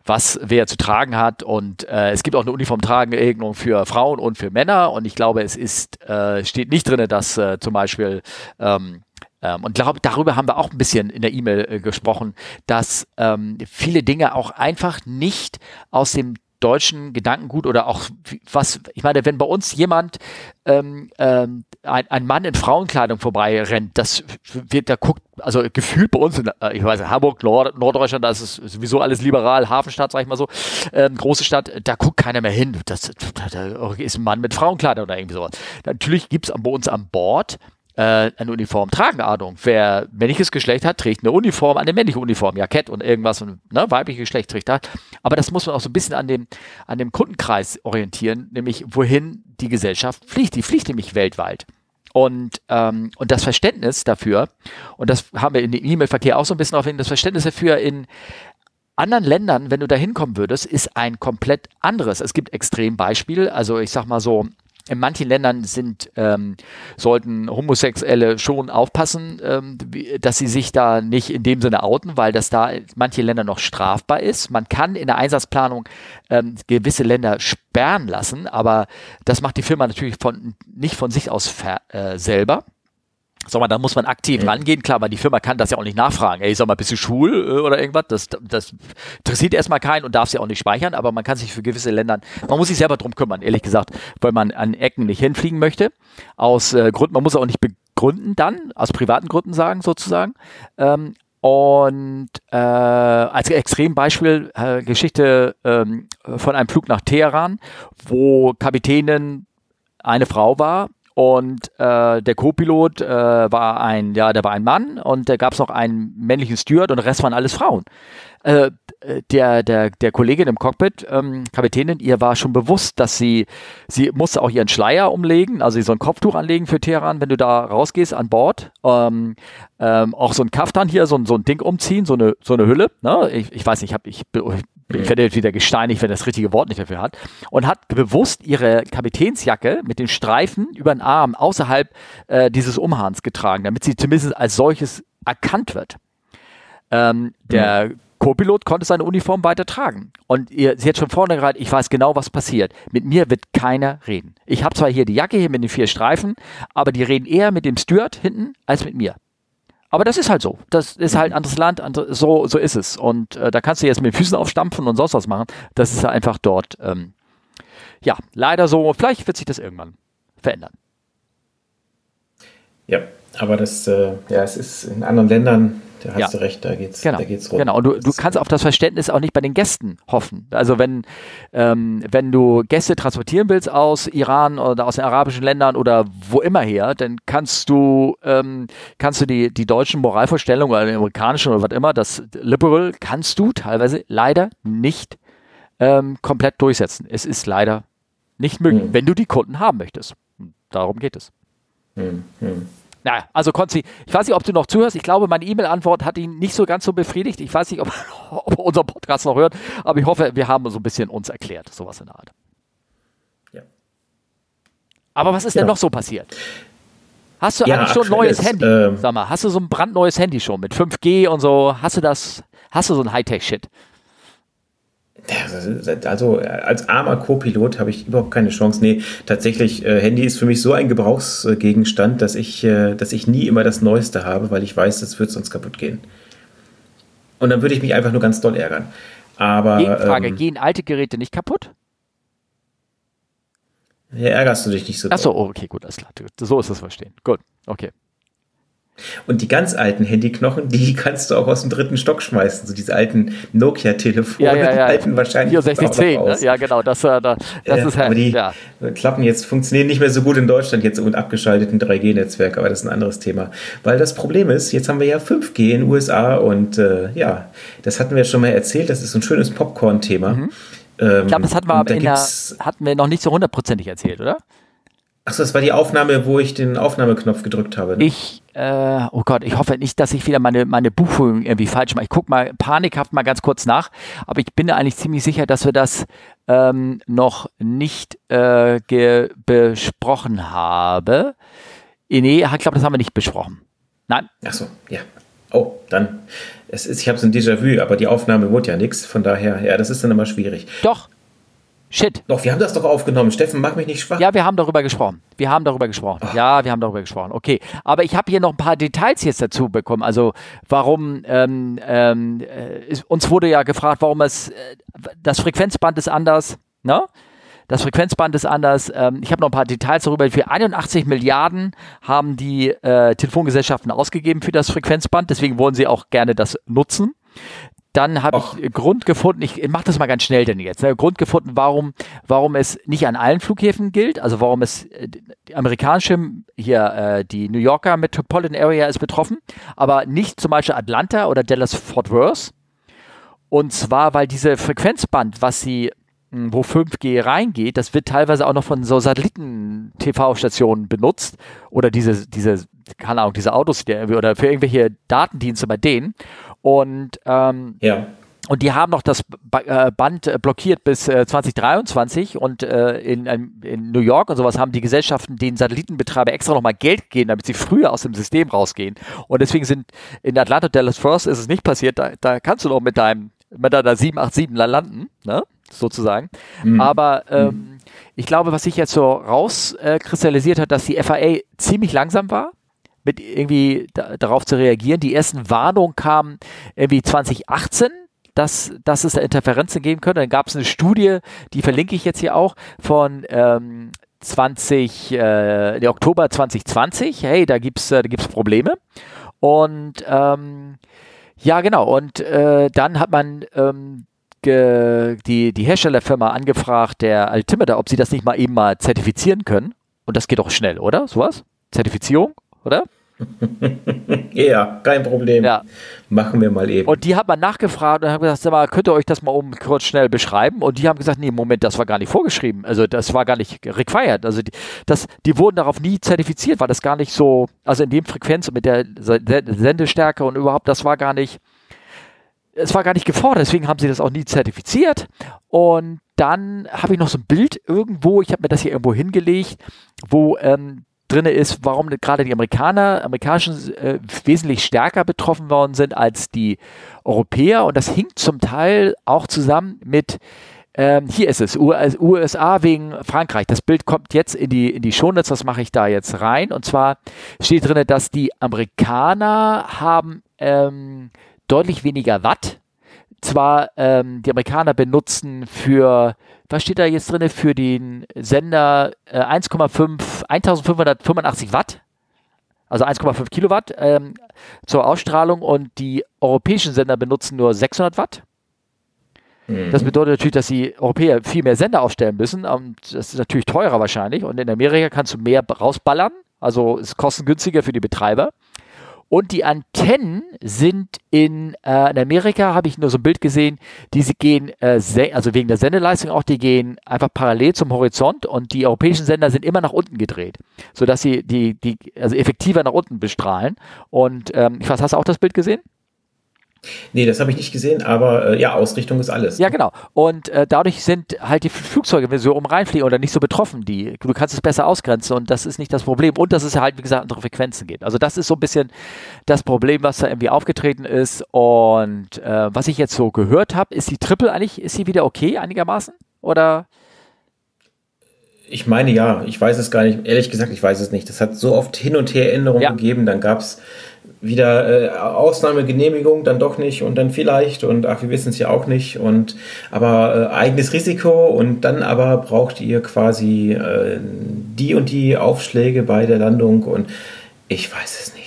was wer zu tragen hat. Und äh, es gibt auch eine Uniform-Trageordnung für Frauen und für Männer. Und ich glaube, es ist, äh, steht nicht drin, dass äh, zum Beispiel ähm, ähm, und glaub, darüber haben wir auch ein bisschen in der E-Mail äh, gesprochen, dass ähm, viele Dinge auch einfach nicht aus dem deutschen Gedankengut oder auch was, ich meine, wenn bei uns jemand, ähm, ähm, ein, ein Mann in Frauenkleidung vorbei rennt, das wird, da guckt, also gefühlt bei uns in, äh, ich weiß nicht, Hamburg, Nord, Norddeutschland, da ist es sowieso alles liberal, Hafenstadt, sag ich mal so, ähm, große Stadt, da guckt keiner mehr hin. Das, da ist ein Mann mit Frauenkleidung oder irgendwie sowas. Natürlich gibt es bei uns an Bord äh, eine Uniform tragen, Ahnung. Wer männliches Geschlecht hat, trägt eine Uniform, eine männliche Uniform, Jackett und irgendwas und ne, weibliches Geschlecht trägt da. Aber das muss man auch so ein bisschen an dem, an dem Kundenkreis orientieren, nämlich wohin die Gesellschaft fliegt. Die fliegt nämlich weltweit. Und, ähm, und das Verständnis dafür, und das haben wir in dem E-Mail-Verkehr auch so ein bisschen auf das Verständnis dafür in anderen Ländern, wenn du da hinkommen würdest, ist ein komplett anderes. Es gibt Extrembeispiele, also ich sag mal so, in manchen Ländern sind, ähm, sollten Homosexuelle schon aufpassen, ähm, dass sie sich da nicht in dem Sinne outen, weil das da in manchen Ländern noch strafbar ist. Man kann in der Einsatzplanung ähm, gewisse Länder sperren lassen, aber das macht die Firma natürlich von, nicht von sich aus äh, selber. Sag mal, da muss man aktiv mhm. rangehen. Klar, weil die Firma kann das ja auch nicht nachfragen. Ey, sag mal, bist du schwul äh, oder irgendwas? Das, das interessiert erstmal keinen und darf sie auch nicht speichern, aber man kann sich für gewisse Länder, man muss sich selber drum kümmern, ehrlich gesagt, weil man an Ecken nicht hinfliegen möchte. Aus äh, Gründen, man muss auch nicht begründen dann, aus privaten Gründen sagen, sozusagen. Ähm, und äh, als Extrembeispiel äh, Geschichte ähm, von einem Flug nach Teheran, wo Kapitänin eine Frau war und äh, der Co-Pilot äh, war ein, ja, der war ein Mann und da gab es noch einen männlichen Steward und der Rest waren alles Frauen. Äh, der, der, der Kollegin im Cockpit, ähm, Kapitänin, ihr war schon bewusst, dass sie, sie musste auch ihren Schleier umlegen, also so ein Kopftuch anlegen für Teheran, wenn du da rausgehst an Bord. Ähm, ähm, auch so ein Kaftan hier, so, so ein Ding umziehen, so eine, so eine Hülle. Ne? Ich, ich weiß nicht, ich, hab, ich, ich werde jetzt wieder gesteinigt, wenn das richtige Wort nicht dafür hat, und hat bewusst ihre Kapitänsjacke mit den Streifen über den Arm außerhalb äh, dieses Umhahns getragen, damit sie zumindest als solches erkannt wird. Ähm, der mhm. Co-Pilot konnte seine Uniform weiter tragen. Und ihr, sie hat schon vorne gerade, ich weiß genau, was passiert. Mit mir wird keiner reden. Ich habe zwar hier die Jacke hier mit den vier Streifen, aber die reden eher mit dem Steward hinten als mit mir. Aber das ist halt so. Das ist halt ein anderes Land, andere, so, so ist es. Und äh, da kannst du jetzt mit den Füßen aufstampfen und sonst was machen. Das ist einfach dort, ähm, ja, leider so. Vielleicht wird sich das irgendwann verändern. Ja, aber das, äh, ja, es ist in anderen Ländern da hast ja. du recht, da geht's, genau. da geht's rum. Genau, und du, du kannst auf das Verständnis auch nicht bei den Gästen hoffen. Also wenn, ähm, wenn du Gäste transportieren willst aus Iran oder aus den arabischen Ländern oder wo immer her, dann kannst du, ähm, kannst du die, die deutschen Moralvorstellungen oder die amerikanischen oder was immer, das Liberal, kannst du teilweise leider nicht ähm, komplett durchsetzen. Es ist leider nicht möglich, hm. wenn du die Kunden haben möchtest. Darum geht es. Hm, hm. Naja, also Konzi, ich weiß nicht, ob du noch zuhörst. Ich glaube, meine E-Mail-Antwort hat ihn nicht so ganz so befriedigt. Ich weiß nicht, ob, ob er unseren Podcast noch hört, aber ich hoffe, wir haben so ein bisschen uns erklärt, sowas in der Art. Ja. Aber was ist ja. denn noch so passiert? Hast du ja, eigentlich schon ein neues Handy? Ähm, Sag mal, hast du so ein brandneues Handy schon mit 5G und so? Hast du das, hast du so ein Hightech-Shit? Also als armer Co-Pilot habe ich überhaupt keine Chance. Nee, tatsächlich, äh, Handy ist für mich so ein Gebrauchsgegenstand, dass ich, äh, dass ich nie immer das Neueste habe, weil ich weiß, das wird sonst kaputt gehen. Und dann würde ich mich einfach nur ganz doll ärgern. Aber. Gegenfrage, ähm, gehen alte Geräte nicht kaputt? Ja, ärgerst du dich nicht so. Achso, okay, gut, alles klar. So ist das verstehen. Gut, okay. Und die ganz alten Handyknochen, die kannst du auch aus dem dritten Stock schmeißen. So diese alten Nokia-Telefone, ja, ja, ja. die alten wahrscheinlich. 6410, ne? ja genau, das, äh, das ja, ist halt. Aber die ja. Klappen jetzt funktionieren nicht mehr so gut in Deutschland jetzt und abgeschalteten 3G-Netzwerk, aber das ist ein anderes Thema. Weil das Problem ist, jetzt haben wir ja 5G in den USA und äh, ja, das hatten wir schon mal erzählt, das ist so ein schönes Popcorn-Thema. Mhm. Ähm, ich glaube, das hatten wir, der, hatten wir noch nicht so hundertprozentig erzählt, oder? Achso, das war die Aufnahme, wo ich den Aufnahmeknopf gedrückt habe. Ne? Ich, äh, oh Gott, ich hoffe nicht, dass ich wieder meine, meine Buchführung irgendwie falsch mache. Ich gucke mal panikhaft mal ganz kurz nach, aber ich bin eigentlich ziemlich sicher, dass wir das ähm, noch nicht äh, besprochen haben. Nee, ich glaube, das haben wir nicht besprochen. Nein. Achso, ja. Oh, dann. Es ist, ich habe so ein Déjà-vu, aber die Aufnahme wurde ja nichts. Von daher, ja, das ist dann immer schwierig. Doch, Shit. Doch, wir haben das doch aufgenommen. Steffen, mach mich nicht schwach. Ja, wir haben darüber gesprochen. Wir haben darüber gesprochen. Ach. Ja, wir haben darüber gesprochen. Okay. Aber ich habe hier noch ein paar Details jetzt dazu bekommen. Also, warum, ähm, ähm, äh, uns wurde ja gefragt, warum es, äh, das Frequenzband ist anders, ne? Das Frequenzband ist anders. Ähm, ich habe noch ein paar Details darüber. Für 81 Milliarden haben die äh, Telefongesellschaften ausgegeben für das Frequenzband. Deswegen wollen sie auch gerne das nutzen. Dann habe ich Grund gefunden, ich mache das mal ganz schnell denn jetzt, ne, Grund gefunden, warum, warum es nicht an allen Flughäfen gilt, also warum es äh, die amerikanische, hier äh, die New Yorker Metropolitan Area ist betroffen, aber nicht zum Beispiel Atlanta oder Dallas Fort Worth. Und zwar, weil diese Frequenzband, was sie hm, wo 5G reingeht, das wird teilweise auch noch von so Satelliten-TV-Stationen benutzt oder diese, diese, keine Ahnung, diese Autos oder für irgendwelche Datendienste bei denen. Und, ähm, ja. und die haben noch das äh, Band äh, blockiert bis 2023 äh, und in, in New York und sowas haben die Gesellschaften den Satellitenbetreiber extra nochmal Geld gegeben, damit sie früher aus dem System rausgehen. Und deswegen sind in Atlanta Dallas First ist es nicht passiert. Da, da kannst du noch mit deinem mit deiner 787 landen, ne? sozusagen. Mhm. Aber ähm, mhm. ich glaube, was sich jetzt so rauskristallisiert äh, hat, dass die FAA ziemlich langsam war mit irgendwie da, darauf zu reagieren. Die ersten Warnungen kamen irgendwie 2018 dass, dass es da Interferenzen geben könnte. Dann gab es eine Studie, die verlinke ich jetzt hier auch, von ähm, 20, äh, Oktober 2020. Hey, da gibt es äh, Probleme. Und ähm, ja, genau. Und äh, dann hat man ähm, die, die Herstellerfirma angefragt, der Altimeter, ob sie das nicht mal eben mal zertifizieren können. Und das geht doch schnell, oder? Sowas? Zertifizierung, oder? ja, kein Problem. Ja. Machen wir mal eben. Und die hat man nachgefragt und haben gesagt, sag mal, könnt ihr euch das mal oben kurz schnell beschreiben? Und die haben gesagt, nee, Moment, das war gar nicht vorgeschrieben. Also das war gar nicht required. Also die, das, die wurden darauf nie zertifiziert, weil das gar nicht so, also in dem Frequenz mit der Sendestärke und überhaupt, das war gar nicht, es war gar nicht gefordert. Deswegen haben sie das auch nie zertifiziert. Und dann habe ich noch so ein Bild irgendwo, ich habe mir das hier irgendwo hingelegt, wo ähm, drin ist, warum gerade die Amerikaner, amerikanischen äh, wesentlich stärker betroffen worden sind als die Europäer. Und das hinkt zum Teil auch zusammen mit, ähm, hier ist es, USA wegen Frankreich. Das Bild kommt jetzt in die, in die Shownotes, das mache ich da jetzt rein. Und zwar steht drin, dass die Amerikaner haben ähm, deutlich weniger Watt. Zwar ähm, die Amerikaner benutzen für was steht da jetzt drin für den Sender äh, 1,5, 1585 Watt, also 1,5 Kilowatt ähm, zur Ausstrahlung und die europäischen Sender benutzen nur 600 Watt. Mhm. Das bedeutet natürlich, dass die Europäer viel mehr Sender aufstellen müssen und das ist natürlich teurer wahrscheinlich und in Amerika kannst du mehr rausballern, also ist kostengünstiger für die Betreiber. Und die Antennen sind in, äh, in Amerika, habe ich nur so ein Bild gesehen, die gehen, äh, also wegen der Sendeleistung auch, die gehen einfach parallel zum Horizont und die europäischen Sender sind immer nach unten gedreht, sodass sie die, die also effektiver nach unten bestrahlen. Und ähm, ich weiß, hast du auch das Bild gesehen? Nee, das habe ich nicht gesehen, aber äh, ja, Ausrichtung ist alles. Ja, genau. Und äh, dadurch sind halt die Flugzeuge, wenn sie um reinfliegen oder nicht so betroffen, die, du kannst es besser ausgrenzen und das ist nicht das Problem. Und dass es halt, wie gesagt, andere Frequenzen geht. Also das ist so ein bisschen das Problem, was da irgendwie aufgetreten ist. Und äh, was ich jetzt so gehört habe, ist die Triple eigentlich, ist sie wieder okay einigermaßen? Oder? Ich meine ja, ich weiß es gar nicht. Ehrlich gesagt, ich weiß es nicht. Das hat so oft Hin- und Her-Änderungen ja. gegeben. Dann gab es wieder äh, Ausnahmegenehmigung, dann doch nicht und dann vielleicht und ach, wir wissen es ja auch nicht und aber äh, eigenes Risiko und dann aber braucht ihr quasi äh, die und die Aufschläge bei der Landung und ich weiß es nicht.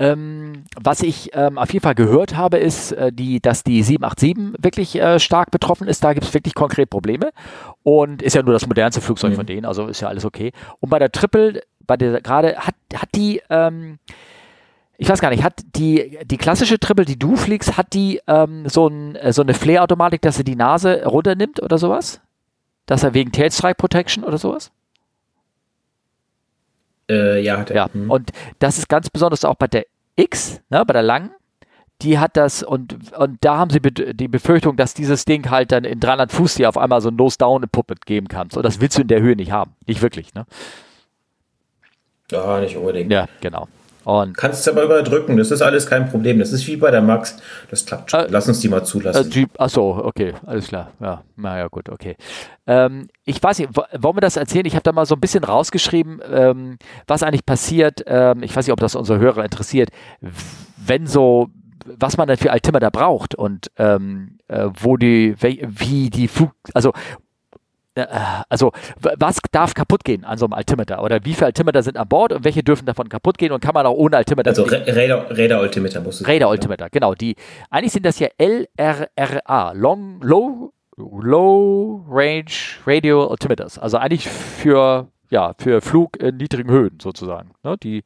Ähm, was ich ähm, auf jeden Fall gehört habe, ist, äh, die, dass die 787 wirklich äh, stark betroffen ist. Da gibt es wirklich konkret Probleme. Und ist ja nur das modernste Flugzeug mhm. von denen, also ist ja alles okay. Und bei der Triple, bei der gerade, hat, hat die, ähm, ich weiß gar nicht, hat die, die klassische Triple, die du fliegst, hat die ähm, so, ein, äh, so eine Flare-Automatik, dass sie die Nase runternimmt oder sowas? Dass er wegen Tailstrike Protection oder sowas? Äh, ja, hat er. Ja, hm. und das ist ganz besonders auch bei der X, ne, bei der langen, die hat das und, und da haben sie die Befürchtung, dass dieses Ding halt dann in 300 Fuß dir auf einmal so ein Nose-Down-Puppet geben kannst. Und das willst du in der Höhe nicht haben. Nicht wirklich, ne? Ja, nicht unbedingt. Ja, genau. Und Kannst es aber überdrücken, das ist alles kein Problem. Das ist wie bei der Max. Das klappt schon. Äh, Lass uns die mal zulassen. Äh, achso, okay, alles klar. Ja, naja, gut, okay. Ähm, ich weiß nicht, wollen wir das erzählen? Ich habe da mal so ein bisschen rausgeschrieben, ähm, was eigentlich passiert. Ähm, ich weiß nicht, ob das unsere Hörer interessiert, wenn so was man dann für Altimeter braucht und ähm, äh, wo die, wie die Flug, also also was darf kaputt gehen an so einem Altimeter oder wie viele Altimeter sind an Bord und welche dürfen davon kaputt gehen und kann man auch ohne Altimeter Also Räder-Altimeter muss es Räder-Altimeter, genau. Die, eigentlich sind das ja LRRA, Long, Low, Low Range Radio Altimeters. Also eigentlich für ja, für Flug in niedrigen Höhen sozusagen. Ne? Die,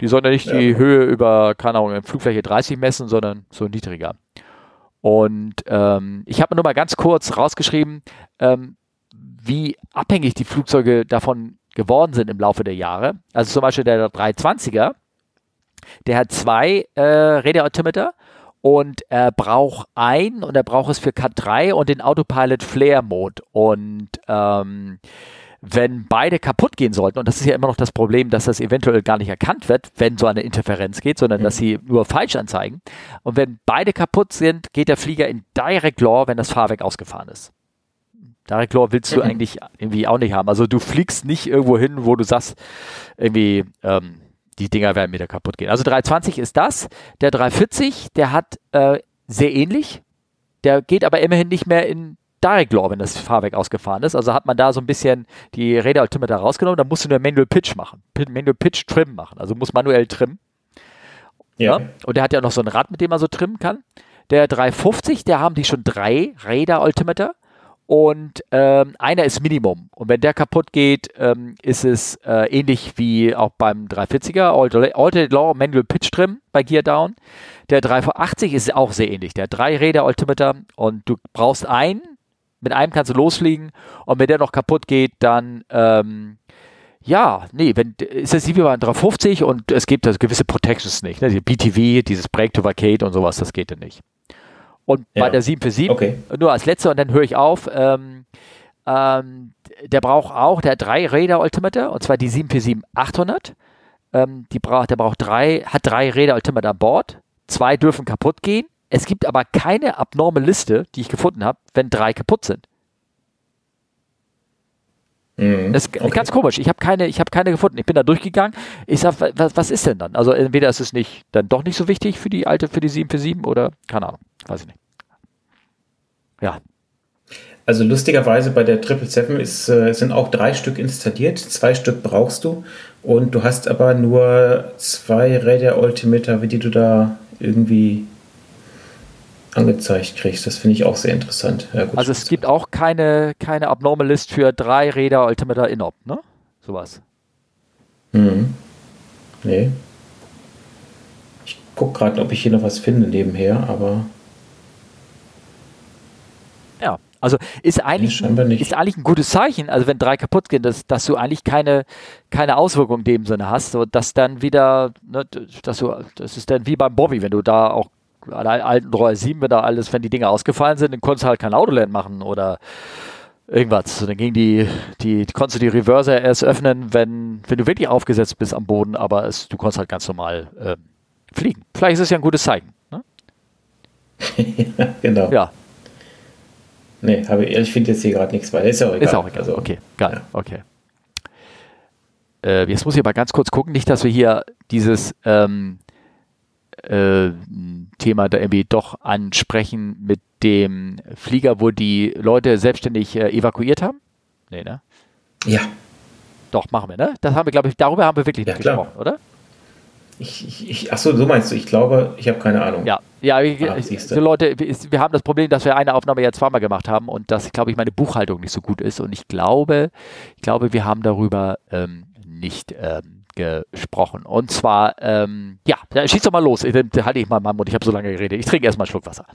die sollen ja nicht ja. die Höhe über, keine Ahnung, Flugfläche 30 messen, sondern so niedriger. Und ähm, ich habe nur mal ganz kurz rausgeschrieben, ähm, wie abhängig die Flugzeuge davon geworden sind im Laufe der Jahre. Also zum Beispiel der 320er, der hat zwei äh, Radioaltimeter und er braucht ein und er braucht es für Cat 3 und den Autopilot Flare Mode. Und ähm, wenn beide kaputt gehen sollten, und das ist ja immer noch das Problem, dass das eventuell gar nicht erkannt wird, wenn so eine Interferenz geht, sondern mhm. dass sie nur falsch anzeigen. Und wenn beide kaputt sind, geht der Flieger in Direct Law, wenn das Fahrwerk ausgefahren ist. Direct Law willst du eigentlich irgendwie auch nicht haben. Also du fliegst nicht irgendwo hin, wo du sagst, irgendwie, ähm, die Dinger werden wieder kaputt gehen. Also 320 ist das. Der 340, der hat äh, sehr ähnlich. Der geht aber immerhin nicht mehr in Direct Law, wenn das Fahrwerk ausgefahren ist. Also hat man da so ein bisschen die Räderaltimeter rausgenommen. Da musst du nur Manual Pitch machen. Manual Pitch Trim machen. Also muss manuell trimmen. Ja. ja. Und der hat ja noch so ein Rad, mit dem man so trimmen kann. Der 350, der haben die schon drei Räder-Altimeter und ähm, einer ist Minimum. Und wenn der kaputt geht, ähm, ist es äh, ähnlich wie auch beim 340er, Altered Law Manual Pitch Trim bei Gear Down. Der 380 ist auch sehr ähnlich. Der drei Räder Altimeter und du brauchst einen, mit einem kannst du losfliegen und wenn der noch kaputt geht, dann ähm, ja, nee, wenn, ist das wie beim 350 und es gibt also gewisse Protections nicht. Ne? Die BTV, dieses Break to Vacate und sowas, das geht dann nicht. Und ja. bei der 747, okay. nur als letzter und dann höre ich auf, ähm, ähm, der braucht auch, der hat drei Räder Altimeter, und zwar die 747-800. Ähm, die braucht, der braucht drei, hat drei Räder Altimeter an Bord. Zwei dürfen kaputt gehen. Es gibt aber keine abnorme Liste, die ich gefunden habe, wenn drei kaputt sind. Mhm. Das ist okay. ganz komisch. Ich habe keine, ich keine gefunden. Ich bin da durchgegangen. Ich sag, was, was ist denn dann? Also entweder ist es nicht dann doch nicht so wichtig für die alte, für die 747 oder keine Ahnung. Weiß ich nicht. Ja. Also lustigerweise bei der 777 ist, äh, sind auch drei Stück installiert. Zwei Stück brauchst du. Und du hast aber nur zwei Räder-Altimeter, wie die du da irgendwie angezeigt kriegst. Das finde ich auch sehr interessant. Ja, gut, also es gibt auch keine, keine abnorme List für drei Räder Altimeter Inop, ne? Sowas. Mhm. Nee. Ich gucke gerade, ob ich hier noch was finde nebenher, aber. Ja, also ist eigentlich, nee, ist eigentlich ein gutes Zeichen, also wenn drei kaputt gehen, dass, dass du eigentlich keine, keine Auswirkung in dem Sinne hast, so dass dann wieder, ne, dass du, das ist dann wie beim Bobby, wenn du da auch an alten Royal 7, wenn da alles, wenn die Dinge ausgefallen sind, dann konntest du halt kein Autoland machen oder irgendwas. Dann ging die, die, konntest du die Reverser erst öffnen, wenn, wenn du wirklich aufgesetzt bist am Boden, aber es, du konntest halt ganz normal äh, fliegen. Vielleicht ist es ja ein gutes Zeichen. Ne? ja, genau. Ja. Nee, habe ich, ich finde jetzt hier gerade nichts weiter. Ist ja auch egal. Ist auch egal. Also, okay, geil. Ja. Okay. Äh, jetzt muss ich aber ganz kurz gucken, nicht, dass wir hier dieses ähm, äh, Thema da irgendwie doch ansprechen mit dem Flieger, wo die Leute selbstständig äh, evakuiert haben. Nee, ne? Ja. Doch, machen wir, ne? Das haben wir, glaube ich, darüber haben wir wirklich ja, nicht gesprochen, oder? Ich, ich, ich, achso, so meinst du, ich glaube, ich habe keine Ahnung. Ja, ja, ah, so Leute, wir haben das Problem, dass wir eine Aufnahme ja zweimal gemacht haben und dass, glaube ich, meine Buchhaltung nicht so gut ist. Und ich glaube, ich glaube, wir haben darüber ähm, nicht ähm, gesprochen. Und zwar, ähm, ja, schieß doch mal los. Ich, halte ich mal meinen Mund, ich habe so lange geredet. Ich trinke erstmal einen Schluck Wasser.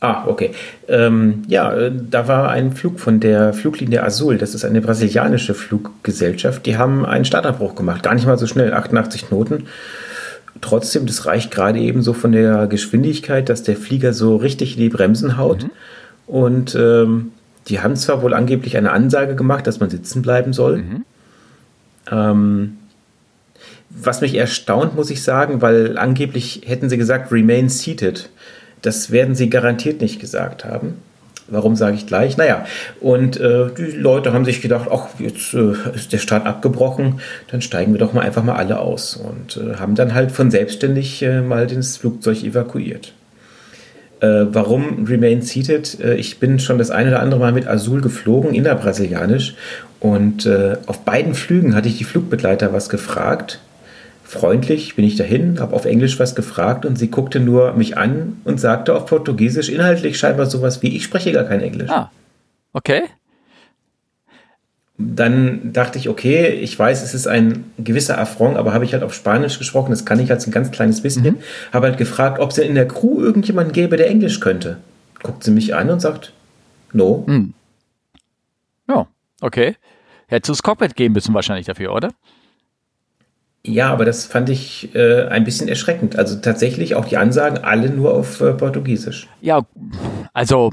Ah, okay. Ähm, ja, äh, da war ein Flug von der Fluglinie Azul. Das ist eine brasilianische Fluggesellschaft. Die haben einen Startabbruch gemacht. Gar nicht mal so schnell, 88 Knoten. Trotzdem, das reicht gerade eben so von der Geschwindigkeit, dass der Flieger so richtig in die Bremsen haut. Mhm. Und ähm, die haben zwar wohl angeblich eine Ansage gemacht, dass man sitzen bleiben soll. Mhm. Ähm, was mich erstaunt, muss ich sagen, weil angeblich hätten sie gesagt, remain seated. Das werden sie garantiert nicht gesagt haben. Warum sage ich gleich? Naja, und äh, die Leute haben sich gedacht, ach, jetzt äh, ist der Start abgebrochen, dann steigen wir doch mal einfach mal alle aus und äh, haben dann halt von selbstständig äh, mal das Flugzeug evakuiert. Äh, warum Remain Seated? Äh, ich bin schon das eine oder andere Mal mit Azul geflogen, innerbrasilianisch, und auf beiden Flügen hatte ich die Flugbegleiter was gefragt freundlich bin ich dahin, habe auf Englisch was gefragt und sie guckte nur mich an und sagte auf Portugiesisch inhaltlich scheinbar sowas wie, ich spreche gar kein Englisch. Ah, okay. Dann dachte ich, okay, ich weiß, es ist ein gewisser Affront, aber habe ich halt auf Spanisch gesprochen, das kann ich als ein ganz kleines bisschen. Mhm. Habe halt gefragt, ob es in der Crew irgendjemanden gäbe, der Englisch könnte. Guckt sie mich an und sagt, no. Mhm. Ja, okay. Hättest du das Cockpit geben müssen wahrscheinlich dafür, oder? Ja, aber das fand ich äh, ein bisschen erschreckend. Also tatsächlich auch die Ansagen alle nur auf äh, Portugiesisch. Ja, also,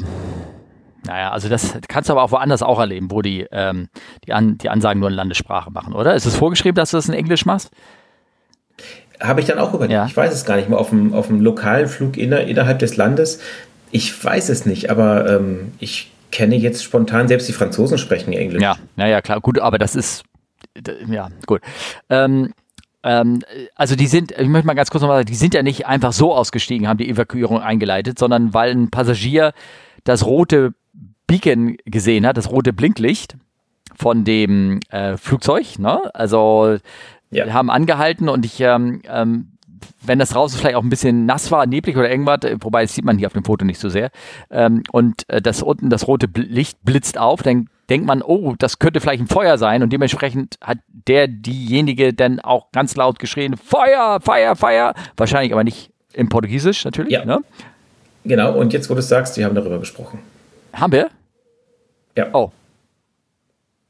naja, also das kannst du aber auch woanders auch erleben, wo die, ähm, die, An die Ansagen nur in Landessprache machen, oder? Ist es vorgeschrieben, dass du das in Englisch machst? Habe ich dann auch überlegt. Ja. Ich weiß es gar nicht mehr. Auf dem, auf dem lokalen Flug inner, innerhalb des Landes. Ich weiß es nicht, aber ähm, ich kenne jetzt spontan, selbst die Franzosen sprechen Englisch. Ja, naja, klar, gut, aber das ist, ja, gut. Ähm, ähm, also die sind, ich möchte mal ganz kurz nochmal sagen, die sind ja nicht einfach so ausgestiegen, haben die Evakuierung eingeleitet, sondern weil ein Passagier das rote Beacon gesehen hat, das rote Blinklicht von dem äh, Flugzeug. Ne? Also ja. haben angehalten und ich, ähm, ähm, wenn das draußen vielleicht auch ein bisschen nass war, neblig oder irgendwas, wobei das sieht man hier auf dem Foto nicht so sehr, ähm, und äh, das unten das rote Licht blitzt auf, dann denkt man, oh, das könnte vielleicht ein Feuer sein und dementsprechend hat der, diejenige dann auch ganz laut geschrien, Feuer, Feuer, Feuer, wahrscheinlich aber nicht im Portugiesisch natürlich. Ja. Ne? Genau, und jetzt, wo du es sagst, die haben darüber gesprochen. Haben wir? Ja. Oh.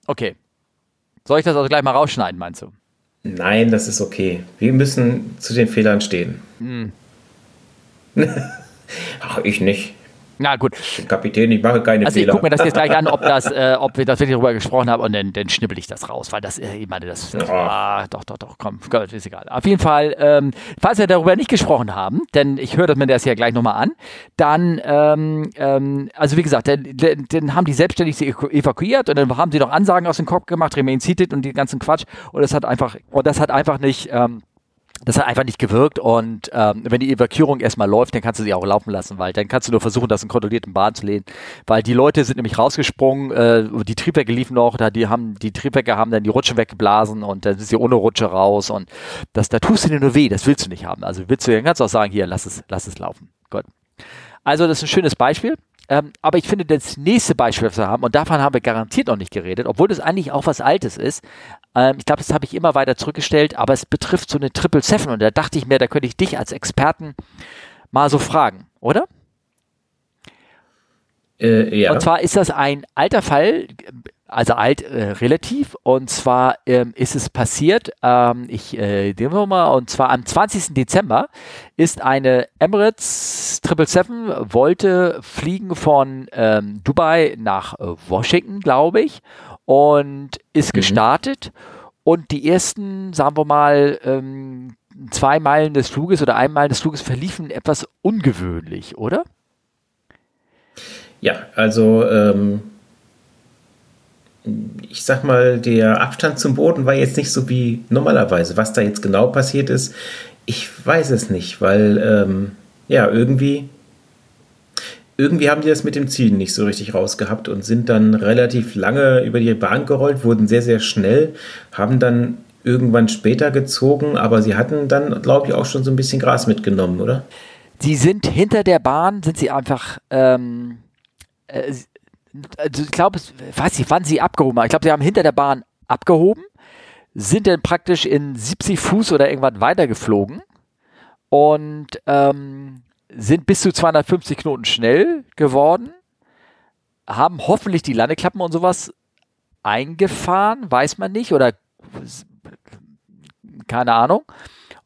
Okay. Soll ich das also gleich mal rausschneiden, meinst du? Nein, das ist okay. Wir müssen zu den Fehlern stehen. Hm. Ach, ich nicht. Na gut. Kapitän, ich mache keine also Fehler. Ich gucke mir das jetzt gleich an, ob, das, äh, ob wir das wirklich darüber gesprochen haben und dann, dann schnippel ich das raus, weil das, äh, ich meine, das, das ah, doch, doch, doch, komm, Gott, ist egal. Auf jeden Fall, ähm, falls wir darüber nicht gesprochen haben, denn ich höre mir das ja gleich nochmal an, dann, ähm, ähm, also wie gesagt, dann, dann haben die selbstständig sie evakuiert und dann haben sie noch Ansagen aus dem Kopf gemacht, remain seated und die ganzen Quatsch und das hat einfach, und das hat einfach nicht, ähm, das hat einfach nicht gewirkt und ähm, wenn die Evakuierung erstmal läuft, dann kannst du sie auch laufen lassen, weil dann kannst du nur versuchen, das in kontrollierten Bahn zu lehnen, weil die Leute sind nämlich rausgesprungen, äh, die Triebwerke liefen noch, da die haben die Triebwerke haben dann die Rutsche weggeblasen und dann sind sie ohne Rutsche raus und das da tust du dir nur weh, das willst du nicht haben. Also willst du dann kannst du auch sagen, hier lass es lass es laufen. Gut. Also das ist ein schönes Beispiel. Ähm, aber ich finde, das nächste Beispiel, was wir haben, und davon haben wir garantiert noch nicht geredet, obwohl das eigentlich auch was Altes ist. Ähm, ich glaube, das habe ich immer weiter zurückgestellt, aber es betrifft so eine Triple Seven und da dachte ich mir, da könnte ich dich als Experten mal so fragen, oder? Äh, ja. Und zwar ist das ein alter Fall, also alt äh, relativ. Und zwar ähm, ist es passiert, ähm, ich äh, wir mal, und zwar am 20. Dezember ist eine Emirates 777 wollte fliegen von ähm, Dubai nach äh, Washington, glaube ich, und ist mhm. gestartet. Und die ersten, sagen wir mal, ähm, zwei Meilen des Fluges oder ein Meilen des Fluges verliefen etwas ungewöhnlich, oder? Ja, also ähm, ich sag mal, der Abstand zum Boden war jetzt nicht so wie normalerweise. Was da jetzt genau passiert ist, ich weiß es nicht, weil ähm, ja, irgendwie, irgendwie haben die das mit dem Ziel nicht so richtig rausgehabt und sind dann relativ lange über die Bahn gerollt, wurden sehr, sehr schnell, haben dann irgendwann später gezogen, aber sie hatten dann, glaube ich, auch schon so ein bisschen Gras mitgenommen, oder? Sie sind hinter der Bahn, sind sie einfach ähm, äh, also ich glaube, weiß nicht, wann sie abgehoben haben. Ich glaube, sie haben hinter der Bahn abgehoben, sind dann praktisch in 70 Fuß oder irgendwann weitergeflogen und ähm, sind bis zu 250 Knoten schnell geworden, haben hoffentlich die Landeklappen und sowas eingefahren, weiß man nicht, oder keine Ahnung,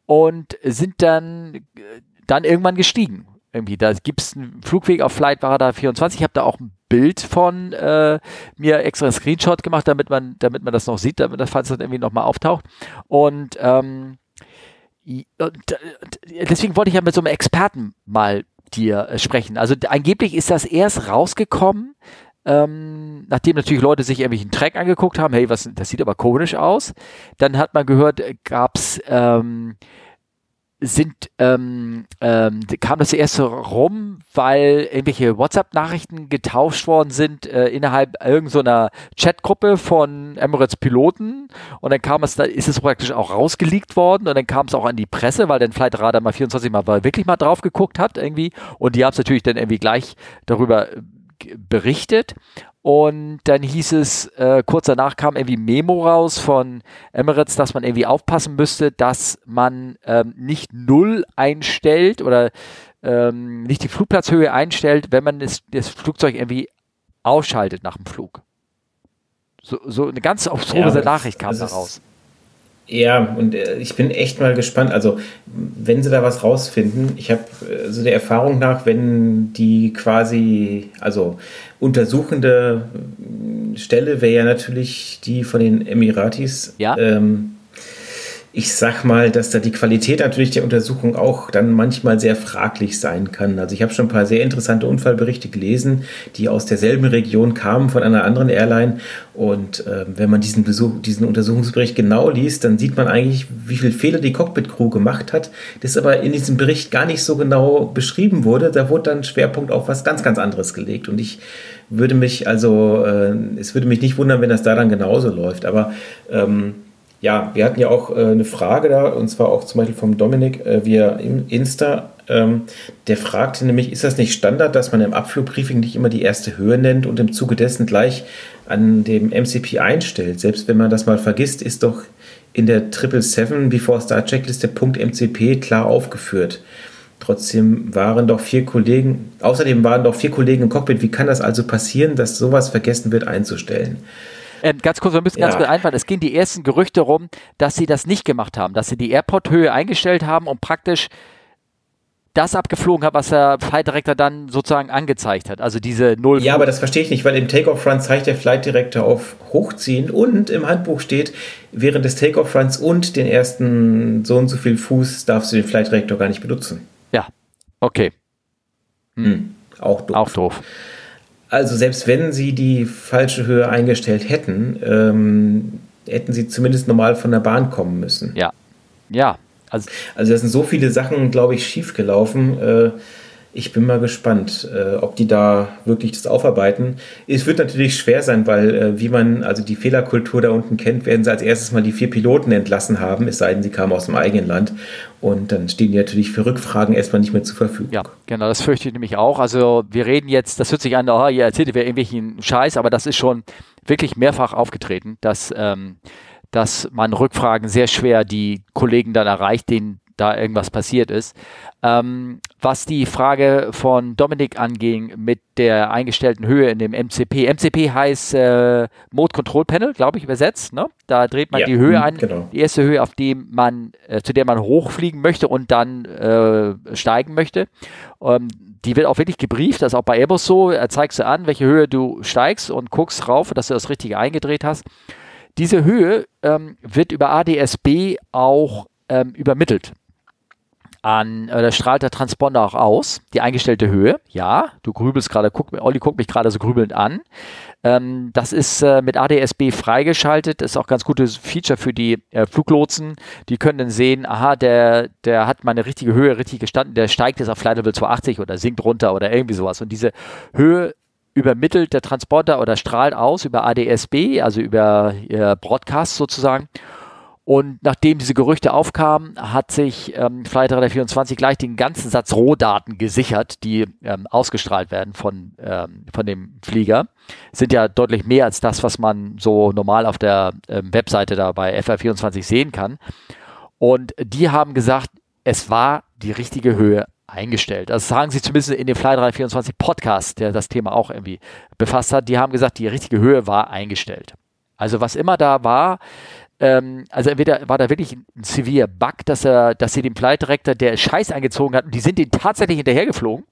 und sind dann, dann irgendwann gestiegen irgendwie. Da gibt es einen Flugweg auf Flight Radar 24. Ich habe da auch ein Bild von äh, mir extra einen Screenshot gemacht, damit man, damit man das noch sieht, damit das, falls das irgendwie nochmal auftaucht. Und ähm, deswegen wollte ich ja mit so einem Experten mal dir äh, sprechen. Also angeblich ist das erst rausgekommen, ähm, nachdem natürlich Leute sich irgendwie einen Track angeguckt haben, hey, was, das sieht aber komisch aus. Dann hat man gehört, gab es ähm, sind, ähm, ähm, kam das erst so rum, weil irgendwelche WhatsApp-Nachrichten getauscht worden sind äh, innerhalb irgendeiner so Chatgruppe von Emirates Piloten. Und dann kam es, da ist es praktisch auch rausgeleakt worden und dann kam es auch an die Presse, weil dann Flight Radar mal 24 mal wirklich mal drauf geguckt hat irgendwie. Und die haben es natürlich dann irgendwie gleich darüber äh, berichtet und dann hieß es, äh, kurz danach kam irgendwie Memo raus von Emirates, dass man irgendwie aufpassen müsste, dass man ähm, nicht null einstellt oder ähm, nicht die Flugplatzhöhe einstellt, wenn man das, das Flugzeug irgendwie ausschaltet nach dem Flug. So, so eine ganz obstruse ja, Nachricht kam da raus. Ja, und äh, ich bin echt mal gespannt. Also, wenn sie da was rausfinden, ich habe äh, so der Erfahrung nach, wenn die quasi, also untersuchende äh, Stelle wäre ja natürlich die von den Emiratis. Ja. Ähm, ich sag mal, dass da die Qualität natürlich der Untersuchung auch dann manchmal sehr fraglich sein kann. Also ich habe schon ein paar sehr interessante Unfallberichte gelesen, die aus derselben Region kamen von einer anderen Airline. Und äh, wenn man diesen, Besuch, diesen Untersuchungsbericht genau liest, dann sieht man eigentlich, wie viele Fehler die Cockpit-Crew gemacht hat. Das aber in diesem Bericht gar nicht so genau beschrieben wurde. Da wurde dann Schwerpunkt auf was ganz, ganz anderes gelegt. Und ich würde mich also, äh, es würde mich nicht wundern, wenn das da dann genauso läuft. Aber ähm, ja, wir hatten ja auch äh, eine Frage da, und zwar auch zum Beispiel vom Dominik äh, via Insta. Ähm, der fragte nämlich, ist das nicht Standard, dass man im Abflugbriefing nicht immer die erste Höhe nennt und im Zuge dessen gleich an dem MCP einstellt? Selbst wenn man das mal vergisst, ist doch in der 777 Before Star Checklist der Punkt MCP klar aufgeführt. Trotzdem waren doch vier Kollegen, außerdem waren doch vier Kollegen im Cockpit. Wie kann das also passieren, dass sowas vergessen wird einzustellen? Ähm, ganz kurz, wir müssen ganz ja. kurz einfallen. Es gehen die ersten Gerüchte rum, dass sie das nicht gemacht haben, dass sie die Airport-Höhe eingestellt haben und praktisch das abgeflogen hat, was der Flight Director dann sozusagen angezeigt hat. Also diese Null. Ja, aber das verstehe ich nicht, weil im Takeoff-Run zeigt der Flight Director auf Hochziehen und im Handbuch steht, während des Takeoff-Runs und den ersten so und so viel Fuß darfst du den Flight Director gar nicht benutzen. Ja, okay. Hm. Hm. Auch doof. Auch doof. Also selbst wenn sie die falsche Höhe eingestellt hätten, ähm, hätten sie zumindest normal von der Bahn kommen müssen. Ja, ja. Also, also da sind so viele Sachen, glaube ich, schiefgelaufen. Äh, ich bin mal gespannt, äh, ob die da wirklich das aufarbeiten. Es wird natürlich schwer sein, weil, äh, wie man also die Fehlerkultur da unten kennt, werden sie als erstes mal die vier Piloten entlassen haben, es sei denn, sie kamen aus dem eigenen Land. Und dann stehen die natürlich für Rückfragen erstmal nicht mehr zur Verfügung. Ja, genau, das fürchte ich nämlich auch. Also wir reden jetzt, das hört sich an, oh, ihr erzählt mir irgendwelchen Scheiß, aber das ist schon wirklich mehrfach aufgetreten, dass, ähm, dass man Rückfragen sehr schwer die Kollegen dann erreicht, denen da irgendwas passiert ist. Ähm, was die Frage von Dominik anging mit der eingestellten Höhe in dem MCP. MCP heißt äh, Mode Control Panel, glaube ich, übersetzt. Ne? Da dreht man ja, die Höhe mhm, ein, genau. die erste Höhe, auf dem man, äh, zu der man hochfliegen möchte und dann äh, steigen möchte. Ähm, die wird auch wirklich gebrieft, das ist auch bei Airbus so. Er zeigst du an, welche Höhe du steigst und guckst rauf, dass du das Richtige eingedreht hast. Diese Höhe ähm, wird über ADSB auch ähm, übermittelt. An, äh, strahlt der Transponder auch aus, die eingestellte Höhe. Ja, du grübelst gerade, guck, Olli guckt mich gerade so grübelnd an. Ähm, das ist äh, mit ADSB freigeschaltet, ist auch ganz gutes Feature für die äh, Fluglotsen. Die können dann sehen, aha, der, der hat meine richtige Höhe richtig gestanden, der steigt jetzt auf Flight Level 280 oder sinkt runter oder irgendwie sowas. Und diese Höhe übermittelt der Transporter oder strahlt aus über ADSB, also über äh, Broadcast sozusagen. Und nachdem diese Gerüchte aufkamen, hat sich ähm, Flight Radar 24 gleich den ganzen Satz Rohdaten gesichert, die ähm, ausgestrahlt werden von, ähm, von dem Flieger. Sind ja deutlich mehr als das, was man so normal auf der ähm, Webseite da bei FR24 sehen kann. Und die haben gesagt, es war die richtige Höhe eingestellt. Das sagen sie zumindest in dem Fly 324 Podcast, der das Thema auch irgendwie befasst hat. Die haben gesagt, die richtige Höhe war eingestellt. Also was immer da war, ähm, also entweder war da wirklich ein severe Bug, dass er, dass sie den Flight Director, der Scheiß eingezogen hat, und die sind den tatsächlich hinterhergeflogen.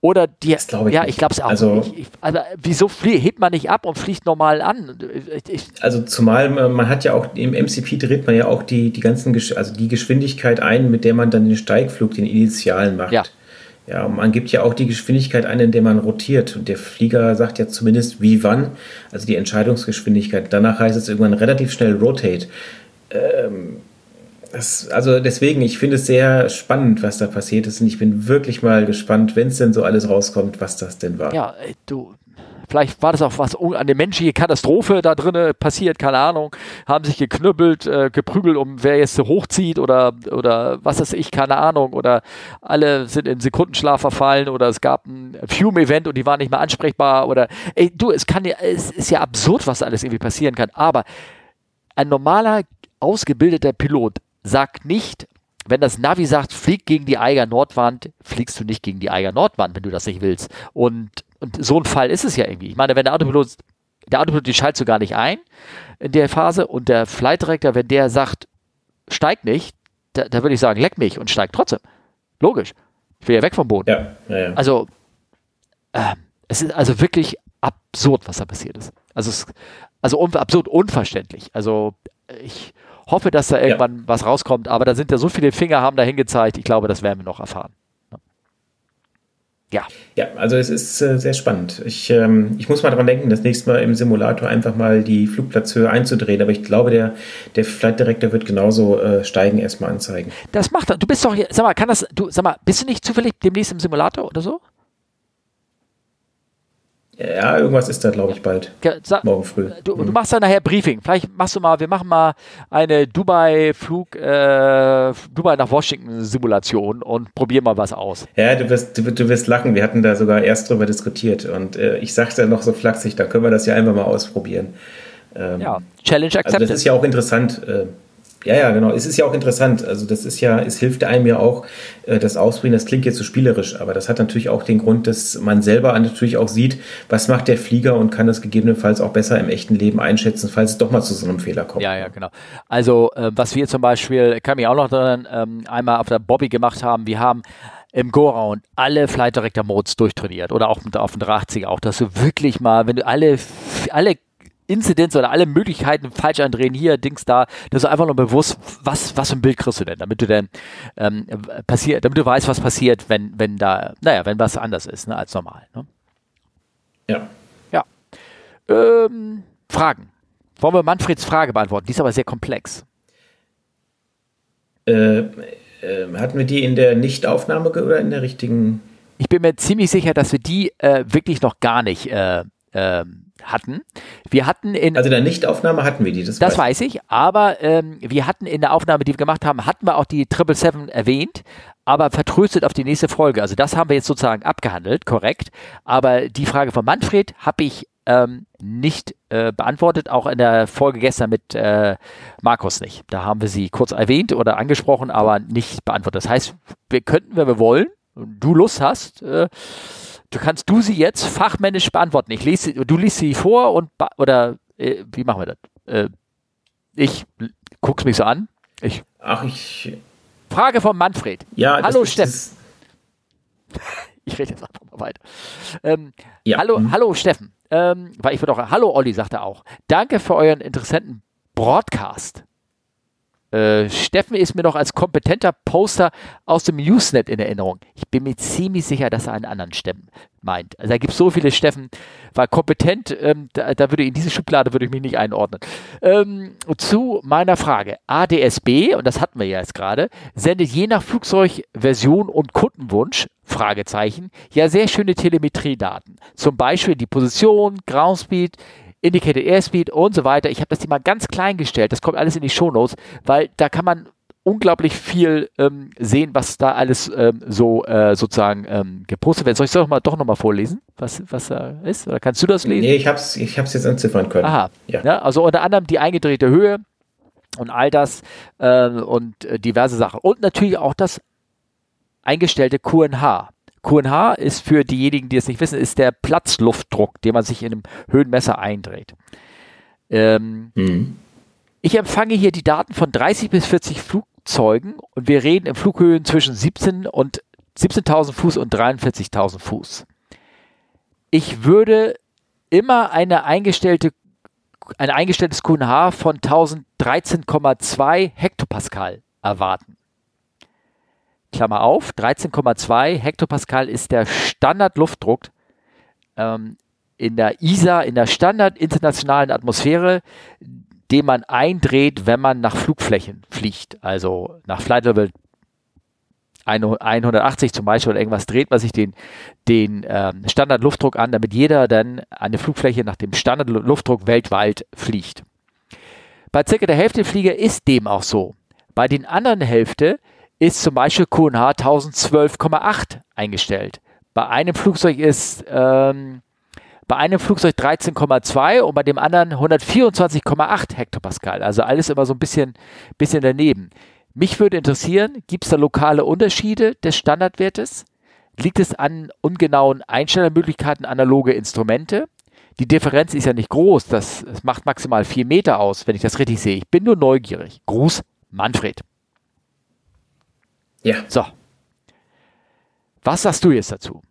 Oder die, ich ja, nicht. ich glaube es auch also, nicht. Ich, also, wieso flie, hebt man nicht ab und fliegt normal an? Ich, also, zumal man hat ja auch im MCP dreht man ja auch die, die ganzen, also die Geschwindigkeit ein, mit der man dann den Steigflug, den initialen macht. Ja. Ja, man gibt ja auch die Geschwindigkeit ein, in der man rotiert. Und der Flieger sagt ja zumindest wie wann, also die Entscheidungsgeschwindigkeit. Danach heißt es irgendwann relativ schnell Rotate. Ähm, das, also deswegen, ich finde es sehr spannend, was da passiert ist. Und ich bin wirklich mal gespannt, wenn es denn so alles rauskommt, was das denn war. Ja, du, vielleicht war das auch was der menschliche Katastrophe da drin passiert, keine Ahnung, haben sich geknüppelt, äh, geprügelt, um wer jetzt so hochzieht oder, oder was weiß ich, keine Ahnung, oder alle sind in Sekundenschlaf verfallen oder es gab ein Fume-Event und die waren nicht mehr ansprechbar. Oder, ey, du, es kann ja, es ist ja absurd, was alles irgendwie passieren kann, aber ein normaler, ausgebildeter Pilot sagt nicht, wenn das Navi sagt, flieg gegen die Eiger Nordwand, fliegst du nicht gegen die Eiger Nordwand, wenn du das nicht willst. Und, und so ein Fall ist es ja irgendwie. Ich meine, wenn der Autopilot, der Autopilot, die schaltet so gar nicht ein in der Phase und der Flight Director, wenn der sagt, steig nicht, da, da würde ich sagen, leck mich und steig trotzdem. Logisch. Ich will ja weg vom Boden. Ja, ja, ja. Also, äh, es ist also wirklich absurd, was da passiert ist. Also, es, also un absurd unverständlich. Also, ich, hoffe, dass da irgendwann was rauskommt, aber da sind ja so viele Finger haben dahin gezeigt. Ich glaube, das werden wir noch erfahren. Ja. Ja, also es ist äh, sehr spannend. Ich, ähm, ich muss mal daran denken, das nächste Mal im Simulator einfach mal die Flugplatzhöhe einzudrehen, aber ich glaube, der, der Flight Director wird genauso äh, Steigen erstmal anzeigen. Das macht er. Du bist doch hier, sag mal, kann das, du, sag mal, bist du nicht zufällig demnächst im Simulator oder so? Ja, irgendwas ist da, glaube ich, bald. Sa Morgen früh. Du, mhm. du, machst dann nachher Briefing. Vielleicht machst du mal, wir machen mal eine Dubai-Flug, äh, Dubai nach Washington-Simulation und probieren mal was aus. Ja, du wirst, du, du, wirst lachen. Wir hatten da sogar erst drüber diskutiert und äh, ich sagte noch so flachsig, da können wir das ja einfach mal ausprobieren. Ähm, ja, Challenge accepted. Also das ist ja auch interessant. Äh, ja, ja, genau. Es ist ja auch interessant. Also das ist ja, es hilft einem ja auch, äh, das Ausprobieren, das klingt jetzt so spielerisch, aber das hat natürlich auch den Grund, dass man selber natürlich auch sieht, was macht der Flieger und kann das gegebenenfalls auch besser im echten Leben einschätzen, falls es doch mal zu so einem Fehler kommt. Ja, ja, genau. Also äh, was wir zum Beispiel, kann mich auch noch daran, ähm, einmal auf der Bobby gemacht haben, wir haben im Go-Round alle Flight Director Modes durchtrainiert oder auch auf dem 380 auch, dass du wirklich mal, wenn du alle, alle Inzidenz oder alle Möglichkeiten falsch andrehen, hier, Dings da, dass du einfach nur bewusst, was, was für ein Bild kriegst du denn, damit du denn ähm, passiert, damit du weißt, was passiert, wenn, wenn da, naja, wenn was anders ist, ne, als normal. Ne? Ja. Ja. Ähm, Fragen. Wollen wir Manfreds Frage beantworten? Die ist aber sehr komplex. Äh, äh, hatten wir die in der Nichtaufnahme oder in der richtigen? Ich bin mir ziemlich sicher, dass wir die äh, wirklich noch gar nicht äh, ähm, hatten. Wir hatten in. Also in der Nichtaufnahme hatten wir die, das, das weiß ich. Aber ähm, wir hatten in der Aufnahme, die wir gemacht haben, hatten wir auch die Triple Seven erwähnt, aber vertröstet auf die nächste Folge. Also das haben wir jetzt sozusagen abgehandelt, korrekt. Aber die Frage von Manfred habe ich ähm, nicht äh, beantwortet, auch in der Folge gestern mit äh, Markus nicht. Da haben wir sie kurz erwähnt oder angesprochen, aber nicht beantwortet. Das heißt, wir könnten, wenn wir wollen, du Lust hast, äh, du kannst du sie jetzt fachmännisch beantworten. Ich lese, du liest sie vor und oder äh, wie machen wir das? Äh, ich guck's mich so an. Ich. Ach, ich. Frage von Manfred. Ja, hallo Steffen. ich rede jetzt einfach mal weiter. Ähm, ja. Hallo, mhm. hallo Steffen. Ähm, weil ich würde auch, hallo Olli, sagt er auch. Danke für euren interessanten Broadcast. Äh, Steffen ist mir noch als kompetenter Poster aus dem Usenet in Erinnerung. Ich bin mir ziemlich sicher, dass er einen anderen Steffen meint. Also da gibt es so viele Steffen, war kompetent, ähm, da, da, würde in diese Schublade würde ich mich nicht einordnen. Ähm, zu meiner Frage. ADSB, und das hatten wir ja jetzt gerade, sendet je nach Flugzeugversion und Kundenwunsch, Fragezeichen, ja sehr schöne Telemetriedaten. Zum Beispiel die Position, Groundspeed, Indicated Airspeed und so weiter. Ich habe das Thema ganz klein gestellt. Das kommt alles in die Shownotes, weil da kann man unglaublich viel ähm, sehen, was da alles ähm, so äh, sozusagen ähm, gepostet wird. Soll ich es doch, mal, doch nochmal vorlesen, was, was da ist? Oder kannst du das lesen? Nee, ich habe es ich jetzt entziffern können. Aha. Ja. ja. also unter anderem die eingedrehte Höhe und all das äh, und diverse Sachen. Und natürlich auch das eingestellte QNH. QNH ist für diejenigen, die es nicht wissen, ist der Platzluftdruck, den man sich in einem Höhenmesser eindreht. Ähm, mhm. Ich empfange hier die Daten von 30 bis 40 Flugzeugen und wir reden in Flughöhen zwischen 17 und 17.000 Fuß und 43.000 Fuß. Ich würde immer eine eingestellte ein eingestelltes QNH von 1013,2 Hektopascal erwarten. Klammer auf, 13,2 Hektopascal ist der Standardluftdruck ähm, in der ISA, in der Standard internationalen Atmosphäre, den man eindreht, wenn man nach Flugflächen fliegt. Also nach Flight Level 180 zum Beispiel oder irgendwas dreht man sich den, den ähm, Standardluftdruck an, damit jeder dann eine Flugfläche nach dem Standardluftdruck weltweit fliegt. Bei circa der Hälfte der Flieger ist dem auch so. Bei den anderen Hälfte ist zum Beispiel QNH 1012,8 eingestellt. Bei einem Flugzeug ist ähm, bei einem Flugzeug 13,2 und bei dem anderen 124,8 Hektopascal. Also alles immer so ein bisschen, bisschen daneben. Mich würde interessieren, gibt es da lokale Unterschiede des Standardwertes? Liegt es an ungenauen Einstellermöglichkeiten analoge Instrumente? Die Differenz ist ja nicht groß, das, das macht maximal 4 Meter aus, wenn ich das richtig sehe. Ich bin nur neugierig. Gruß, Manfred. Ja. So. Was sagst du jetzt dazu?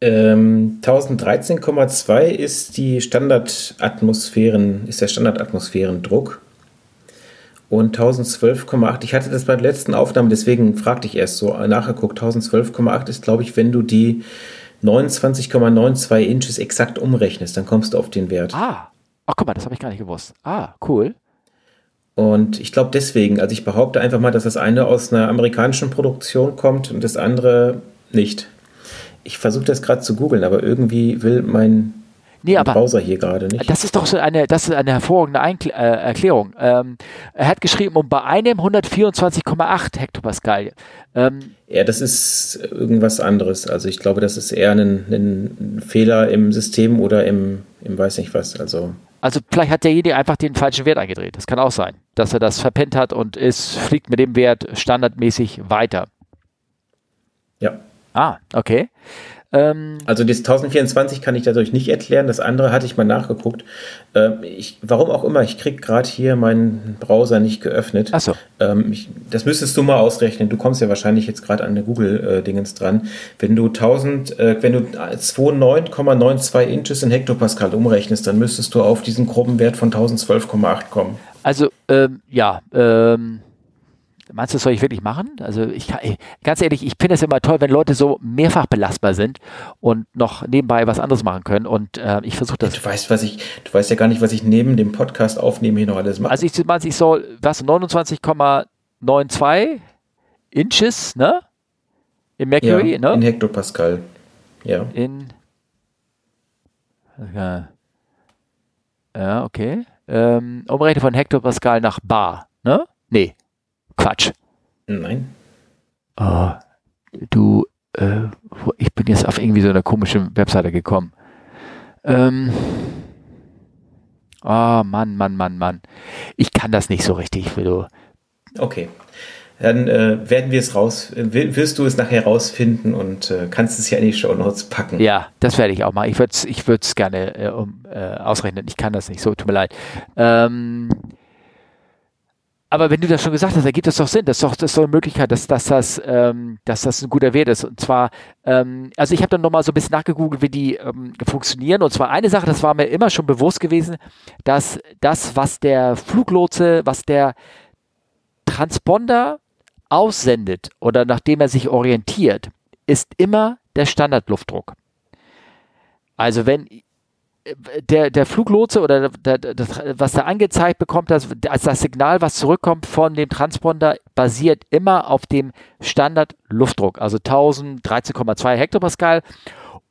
Ähm, 1013,2 ist die Standardatmosphären, ist der Standardatmosphärendruck. Und 1012,8, ich hatte das bei der letzten Aufnahme, deswegen fragte ich erst so nachgeguckt. 1012,8 ist, glaube ich, wenn du die 29,92 Inches exakt umrechnest, dann kommst du auf den Wert. Ah, ach guck mal, das habe ich gar nicht gewusst. Ah, cool. Und ich glaube deswegen, also ich behaupte einfach mal, dass das eine aus einer amerikanischen Produktion kommt und das andere nicht. Ich versuche das gerade zu googeln, aber irgendwie will mein, nee, aber Browser hier gerade nicht. Das ist doch so eine, das ist eine hervorragende Einkl äh, Erklärung. Ähm, er hat geschrieben, um bei einem 124,8 Hektopascal. Ähm, ja, das ist irgendwas anderes. Also ich glaube, das ist eher ein, ein Fehler im System oder im, im weiß nicht was. Also also vielleicht hat derjenige einfach den falschen Wert eingedreht. Das kann auch sein, dass er das verpennt hat und es fliegt mit dem Wert standardmäßig weiter. Ja. Ah, okay. Ähm, also das 1024 kann ich dadurch nicht erklären. Das andere hatte ich mal nachgeguckt. Ähm, ich, warum auch immer, ich kriege gerade hier meinen Browser nicht geöffnet. Ach so. Ähm, ich, das müsstest du mal ausrechnen. Du kommst ja wahrscheinlich jetzt gerade an der Google-Dingens äh, dran. Wenn du 1000, äh, wenn du 29,92 Inches in Hektopascal umrechnest, dann müsstest du auf diesen groben Wert von 1012,8 kommen. Also ähm, ja, ähm, Meinst du, das soll ich wirklich machen? Also ich kann, ganz ehrlich, ich finde es immer toll, wenn Leute so mehrfach belastbar sind und noch nebenbei was anderes machen können. Und äh, ich versuche das. Du weißt, was ich, du weißt ja gar nicht, was ich neben dem Podcast aufnehmen hier noch alles mache. Also ich, meinst, ich soll, was, 29,92 Inches, ne? In Mercury, ja, ne? In Hektopascal. Ja. In. Ja, ja okay. Ähm, Umrechnen von Hektopascal nach Bar, ne? Nee. Quatsch. Nein. Oh, du, äh, ich bin jetzt auf irgendwie so eine komische Webseite gekommen. Ähm. Oh Mann, Mann, Mann, Mann. Ich kann das nicht so richtig, du. Okay. Dann äh, werden wir es raus, wirst du es nachher rausfinden und äh, kannst es ja in die Show Notes packen. Ja, das werde ich auch mal. Ich würde es ich gerne äh, um, äh, ausrechnen. Ich kann das nicht so, tut mir leid. Ähm, aber wenn du das schon gesagt hast, ergibt das doch Sinn. Das ist doch, das ist doch eine Möglichkeit, dass, dass, das, ähm, dass das ein guter Wert ist. Und zwar, ähm, also ich habe dann nochmal so ein bisschen nachgegoogelt, wie die ähm, funktionieren. Und zwar eine Sache, das war mir immer schon bewusst gewesen, dass das, was der Fluglotse, was der Transponder aussendet oder nachdem er sich orientiert, ist immer der Standardluftdruck. Also wenn der, der Fluglotse oder der, das, was er angezeigt bekommt, das, also das Signal, was zurückkommt von dem Transponder, basiert immer auf dem Standard-Luftdruck, also 1013,2 Hektopascal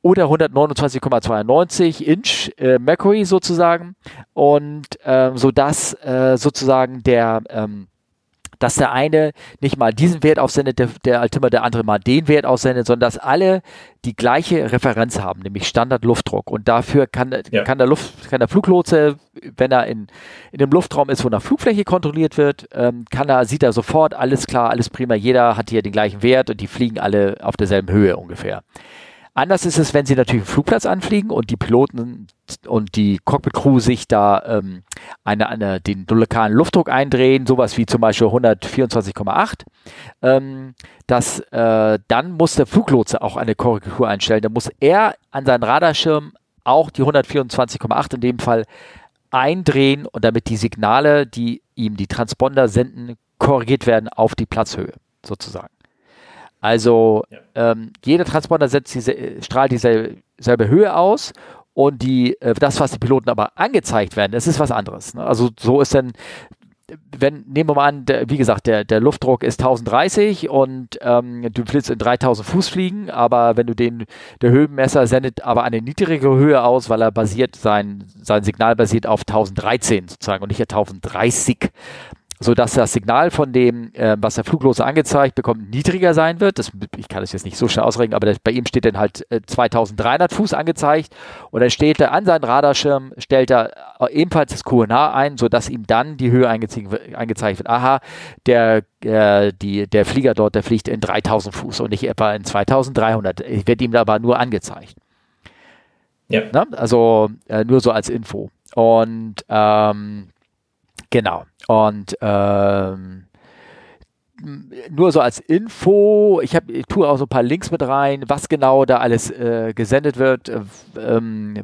oder 129,92 Inch äh, Mercury sozusagen. Und äh, sodass äh, sozusagen der ähm, dass der eine nicht mal diesen Wert aussendet, der, der Altimeter der andere mal den Wert aussendet, sondern dass alle die gleiche Referenz haben, nämlich Standardluftdruck. Und dafür kann, ja. kann, der, Luft, kann der Fluglotse, wenn er in, in dem Luftraum ist, wo nach Flugfläche kontrolliert wird, ähm, kann er, sieht er sofort, alles klar, alles prima, jeder hat hier den gleichen Wert und die fliegen alle auf derselben Höhe ungefähr. Anders ist es, wenn sie natürlich einen Flugplatz anfliegen und die Piloten und die Cockpit-Crew sich da ähm, eine, eine, den lokalen Luftdruck eindrehen, sowas wie zum Beispiel 124,8. Ähm, dass äh, dann muss der Fluglotse auch eine Korrektur einstellen. Da muss er an seinen Radarschirm auch die 124,8 in dem Fall eindrehen und damit die Signale, die ihm die Transponder senden, korrigiert werden auf die Platzhöhe sozusagen. Also ja. ähm, jeder Transponder setzt diese, strahlt dieselbe Höhe aus und die, äh, das, was die Piloten aber angezeigt werden, das ist was anderes. Ne? Also so ist dann, wenn, nehmen wir mal an, der, wie gesagt, der, der Luftdruck ist 1030 und ähm, du willst in 3000 Fuß fliegen, aber wenn du den, der Höhenmesser sendet aber eine niedrigere Höhe aus, weil er basiert, sein, sein Signal basiert auf 1013 sozusagen und nicht 1030 sodass das Signal von dem, äh, was der Fluglose angezeigt bekommt, niedriger sein wird. Das, ich kann das jetzt nicht so schnell ausrechnen, aber das, bei ihm steht dann halt äh, 2300 Fuß angezeigt und dann steht er an seinen Radarschirm, stellt er äh, ebenfalls das QNH ein, sodass ihm dann die Höhe angezeigt, wird. Aha, der, äh, die, der Flieger dort, der fliegt in 3000 Fuß und nicht etwa in 2300. Wird ihm aber nur angezeigt. Ja. Na? Also äh, nur so als Info. Und ähm, Genau. Und ähm, nur so als Info, ich, hab, ich tue auch so ein paar Links mit rein, was genau da alles äh, gesendet wird, äh, ähm,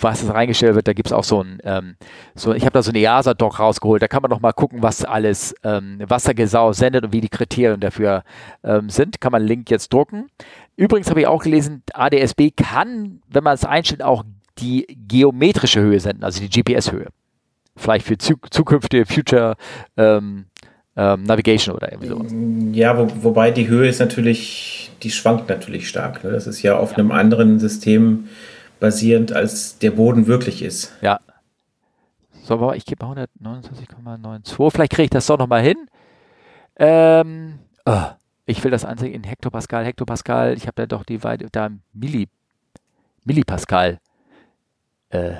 was es reingestellt wird. Da gibt es auch so ein, ähm, so, ich habe da so ein EASA-Doc rausgeholt, da kann man noch mal gucken, was alles ähm, Wassergesau sendet und wie die Kriterien dafür ähm, sind. Kann man einen Link jetzt drucken. Übrigens habe ich auch gelesen, ADSB kann, wenn man es einstellt, auch die geometrische Höhe senden, also die GPS-Höhe vielleicht für zu, zukünftige Future ähm, ähm, Navigation oder irgendwie sowas. Ja, wo, wobei die Höhe ist natürlich, die schwankt natürlich stark. Ne? Das ist ja auf ja. einem anderen System basierend, als der Boden wirklich ist. Ja. So, aber ich gebe 129,92. Vielleicht kriege ich das doch nochmal hin. Ähm, oh, ich will das anzeigen in Hektopascal, Hektopascal. Ich habe ja doch die Weite, da Milli, Millipascal. Äh,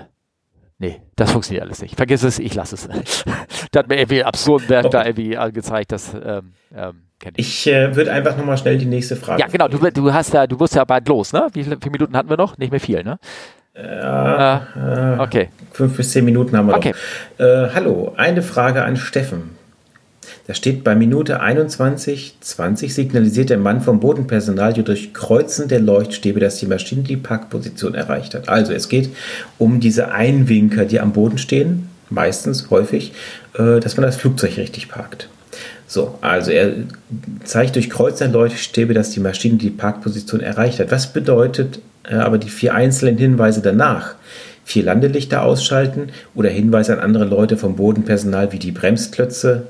Nee, das funktioniert alles nicht. Vergiss es, ich lasse es. da hat mir irgendwie absurden Werk okay. da irgendwie angezeigt, das ähm, ähm, ich. Ich äh, würde einfach nochmal schnell die nächste Frage. Ja, genau, du, du hast ja, du wirst ja bald los, ne? Wie viele Minuten hatten wir noch? Nicht mehr viel, ne? Ja, äh, okay. Fünf bis zehn Minuten haben wir okay. noch. Äh, hallo, eine Frage an Steffen. Da steht bei Minute 21,20 signalisiert der Mann vom Bodenpersonal durch Kreuzen der Leuchtstäbe, dass die Maschine die Parkposition erreicht hat. Also es geht um diese Einwinker, die am Boden stehen, meistens, häufig, äh, dass man das Flugzeug richtig parkt. So, also er zeigt durch Kreuzen der Leuchtstäbe, dass die Maschine die Parkposition erreicht hat. Was bedeutet äh, aber die vier einzelnen Hinweise danach? Vier Landelichter ausschalten oder Hinweise an andere Leute vom Bodenpersonal wie die Bremsklötze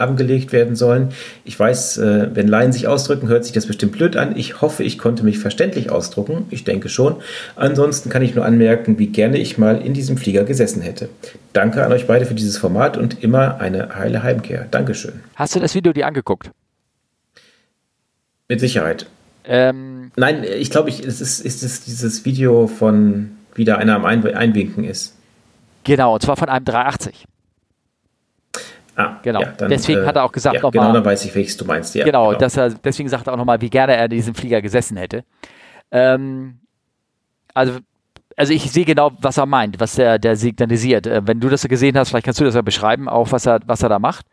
angelegt werden sollen. Ich weiß, äh, wenn Laien sich ausdrücken, hört sich das bestimmt blöd an. Ich hoffe, ich konnte mich verständlich ausdrucken. Ich denke schon. Ansonsten kann ich nur anmerken, wie gerne ich mal in diesem Flieger gesessen hätte. Danke an euch beide für dieses Format und immer eine heile Heimkehr. Dankeschön. Hast du das Video dir angeguckt? Mit Sicherheit. Ähm, Nein, ich glaube, ich, es ist, ist es dieses Video von wieder einer am Ein Einwinken ist. Genau, und zwar von einem 380. Ah, genau. Ja, dann, deswegen äh, hat er auch gesagt, ja, nochmal. Genau, dann weiß ich, welches du meinst. Ja, genau, genau. Dass er, deswegen sagt er auch nochmal, wie gerne er in diesem Flieger gesessen hätte. Ähm, also, also ich sehe genau, was er meint, was der, der signalisiert. Äh, wenn du das gesehen hast, vielleicht kannst du das ja beschreiben, auch was er, was er da macht.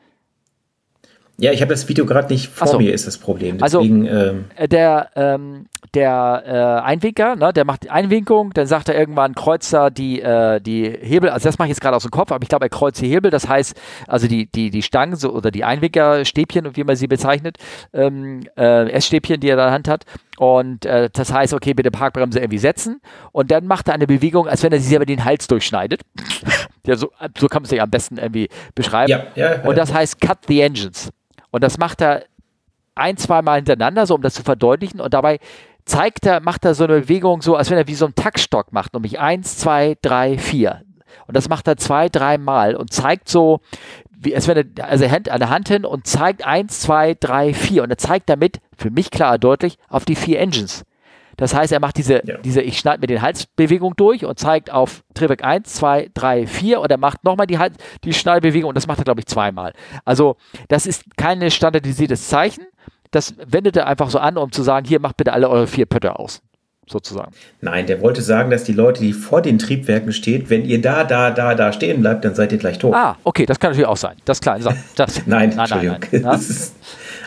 Ja, ich habe das Video gerade nicht vor so. mir, ist das Problem. Also, Deswegen, also, ähm, der, ähm, der äh, Einwinker, ne, der macht die Einwinkung, dann sagt er irgendwann, kreuzt er die, äh, die Hebel, also das mache ich jetzt gerade aus dem Kopf, aber ich glaube, er kreuzt die Hebel, das heißt, also die, die, die Stangen so, oder die Einwinkerstäbchen, wie man sie bezeichnet, ähm, äh, Essstäbchen, die er in der Hand hat. Und äh, das heißt, okay, bitte Parkbremse irgendwie setzen. Und dann macht er eine Bewegung, als wenn er sich selber den Hals durchschneidet. ja, so, so kann man es sich am besten irgendwie beschreiben. Ja, ja, ja. Und das heißt Cut the Engines. Und das macht er ein, zwei Mal hintereinander, so um das zu verdeutlichen. Und dabei zeigt er, macht er so eine Bewegung so, als wenn er wie so einen Taktstock macht, nämlich eins, zwei, drei, vier. Und das macht er zwei, dreimal und zeigt so, wie, als wenn er, also Hand, eine Hand hin und zeigt eins, zwei, drei, vier. Und er zeigt damit, für mich klar deutlich, auf die vier Engines. Das heißt, er macht diese, ja. diese ich schneide mir den Halsbewegung durch und zeigt auf Triebwerk 1, 2, 3, 4 und er macht nochmal die, Hals, die Schneidbewegung und das macht er, glaube ich, zweimal. Also, das ist kein standardisiertes Zeichen. Das wendet er einfach so an, um zu sagen, hier macht bitte alle eure vier Pötter aus sozusagen. Nein, der wollte sagen, dass die Leute, die vor den Triebwerken stehen, wenn ihr da, da, da, da stehen bleibt, dann seid ihr gleich tot. Ah, okay, das kann natürlich auch sein. Das ist klar. Das, nein, nein, Entschuldigung. Nein, nein, ist,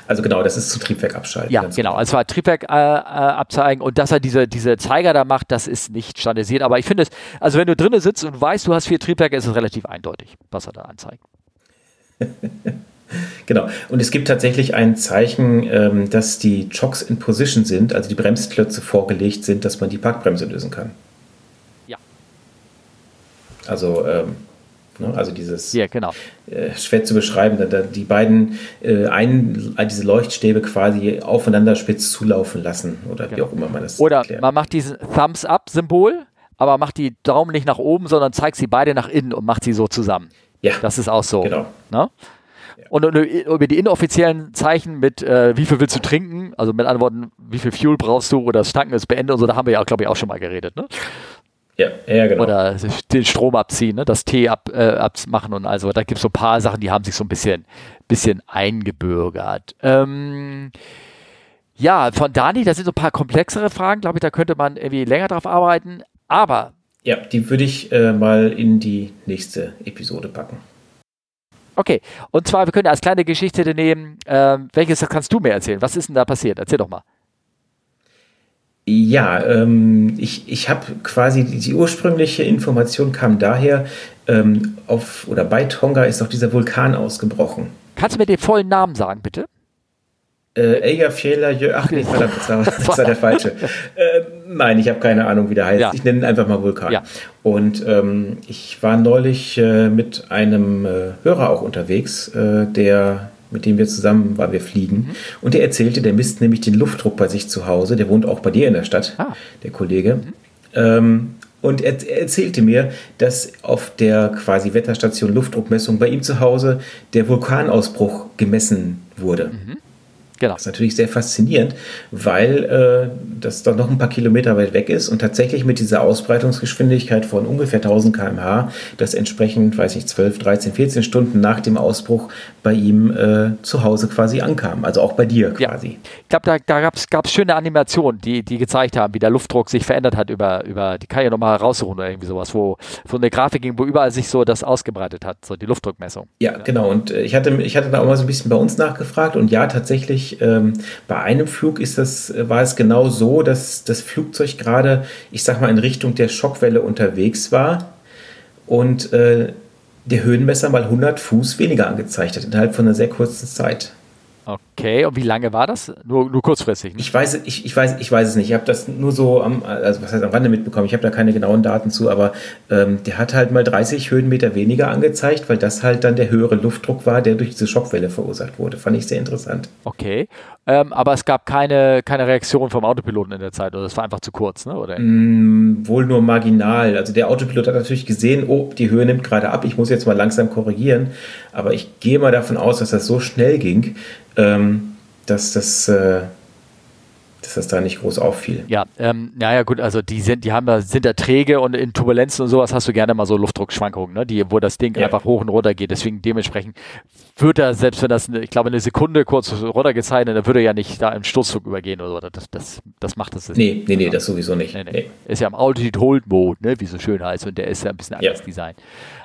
also genau, das ist zu Triebwerk abschalten. Ja, genau. Also war Triebwerk äh, äh, abzeigen und dass er diese, diese Zeiger da macht, das ist nicht standardisiert. Aber ich finde es, also wenn du drinnen sitzt und weißt, du hast vier Triebwerke, ist es relativ eindeutig, was er da anzeigt. Genau. Und es gibt tatsächlich ein Zeichen, ähm, dass die Chocks in Position sind, also die Bremsklötze vorgelegt sind, dass man die Parkbremse lösen kann. Ja. Also, ähm, ne, also dieses ja, genau. äh, schwer zu beschreiben, da, da die beiden äh, ein, diese Leuchtstäbe quasi aufeinander spitz zulaufen lassen oder genau. wie auch immer man das Oder erklärt. man macht diesen Thumbs-up-Symbol, aber macht die Daumen nicht nach oben, sondern zeigt sie beide nach innen und macht sie so zusammen. Ja. Das ist auch so. Genau. Ne? Und über die inoffiziellen Zeichen mit, äh, wie viel willst du trinken, also mit Antworten, wie viel Fuel brauchst du oder das Tanken ist beendet und so, da haben wir ja, glaube ich, auch schon mal geredet. Ne? Ja, ja, genau. Oder den Strom abziehen, ne? das Tee ab, äh, abmachen und also. Da gibt es so ein paar Sachen, die haben sich so ein bisschen, bisschen eingebürgert. Ähm, ja, von Dani, das sind so ein paar komplexere Fragen, glaube ich, da könnte man irgendwie länger drauf arbeiten. Aber. Ja, die würde ich äh, mal in die nächste Episode packen. Okay, und zwar, wir können als kleine Geschichte nehmen, ähm, welches kannst du mir erzählen? Was ist denn da passiert? Erzähl doch mal. Ja, ähm, ich, ich habe quasi die, die, ursprüngliche Information kam daher, ähm, auf oder bei Tonga ist doch dieser Vulkan ausgebrochen. Kannst du mir den vollen Namen sagen, bitte? Äh, Eyjafjallajökull. Ach nee, verdammt, das war, das war der falsche. Äh, nein, ich habe keine Ahnung, wie der heißt. Ja. Ich nenne ihn einfach mal Vulkan. Ja. Und ähm, ich war neulich äh, mit einem äh, Hörer auch unterwegs, äh, der mit dem wir zusammen waren, wir fliegen. Mhm. Und der erzählte, der misst nämlich den Luftdruck bei sich zu Hause. Der wohnt auch bei dir in der Stadt, ah. der Kollege. Mhm. Ähm, und er, er, erzählte mir, dass auf der quasi Wetterstation Luftdruckmessung bei ihm zu Hause der Vulkanausbruch gemessen wurde. Mhm. Genau. Das ist natürlich sehr faszinierend, weil äh, das doch noch ein paar Kilometer weit weg ist und tatsächlich mit dieser Ausbreitungsgeschwindigkeit von ungefähr 1000 km/h, das entsprechend, weiß ich, 12, 13, 14 Stunden nach dem Ausbruch bei ihm äh, zu Hause quasi ankam. Also auch bei dir quasi. Ja. Ich glaube, da, da gab es schöne Animationen, die, die gezeigt haben, wie der Luftdruck sich verändert hat über, über die kann ich ja nochmal raussuchen oder irgendwie sowas, wo so eine Grafik ging, wo überall sich so das ausgebreitet hat, so die Luftdruckmessung. Ja, genau. Und äh, ich, hatte, ich hatte da auch mal so ein bisschen bei uns nachgefragt und ja, tatsächlich ähm, bei einem Flug ist das, war es genau so, dass das Flugzeug gerade, ich sag mal, in Richtung der Schockwelle unterwegs war und äh, der Höhenmesser mal 100 Fuß weniger angezeigt hat innerhalb von einer sehr kurzen Zeit. Okay, und wie lange war das? Nur, nur kurzfristig? Ne? Ich, weiß, ich, ich, weiß, ich weiß es nicht. Ich habe das nur so am, also was heißt am Rande mitbekommen. Ich habe da keine genauen Daten zu, aber ähm, der hat halt mal 30 Höhenmeter weniger angezeigt, weil das halt dann der höhere Luftdruck war, der durch diese Schockwelle verursacht wurde. Fand ich sehr interessant. Okay, ähm, aber es gab keine, keine Reaktion vom Autopiloten in der Zeit, oder es war einfach zu kurz, ne? oder? Mm, wohl nur marginal. Also der Autopilot hat natürlich gesehen, oh, die Höhe nimmt gerade ab, ich muss jetzt mal langsam korrigieren. Aber ich gehe mal davon aus, dass das so schnell ging, ähm, dass das, äh, dass das da nicht groß auffiel. Ja, ähm, naja, gut, also die sind, die haben da, sind da träge und in Turbulenzen und sowas hast du gerne mal so Luftdruckschwankungen, ne? die, wo das Ding ja. einfach hoch und runter geht. Deswegen dementsprechend wird er, selbst wenn das, ich glaube, eine Sekunde kurz runtergezeichnet, dann würde er ja nicht da im Sturzflug übergehen oder so. Das, das, das macht das. Nee, nee, nee, das sowieso nicht. Nee, nee. Nee. Ist ja im Altitude Hold Mode, ne? wie so schön heißt, und der ist ja ein bisschen anders ja. Design.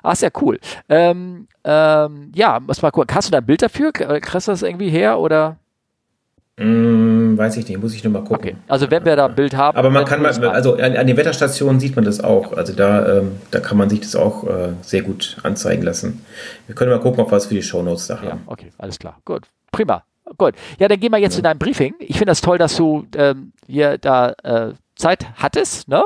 Ah, ist ja cool. Ähm, ähm, ja, muss mal gucken. Hast du da ein Bild dafür? Kriegst du das irgendwie her oder? Hm, weiß ich nicht, muss ich nur mal gucken. Okay. Also wenn wir da ein Bild haben. Aber man kann mal, also an, an, den Wetterstationen sieht man das auch. Also da, ähm, da kann man sich das auch äh, sehr gut anzeigen lassen. Wir können mal gucken, ob wir was für die Shownotes da haben. Ja, okay, alles klar. Gut. Prima. Gut. Ja, dann gehen wir jetzt ja. zu deinem Briefing. Ich finde das toll, dass du ähm, hier da äh, Zeit hattest, ne?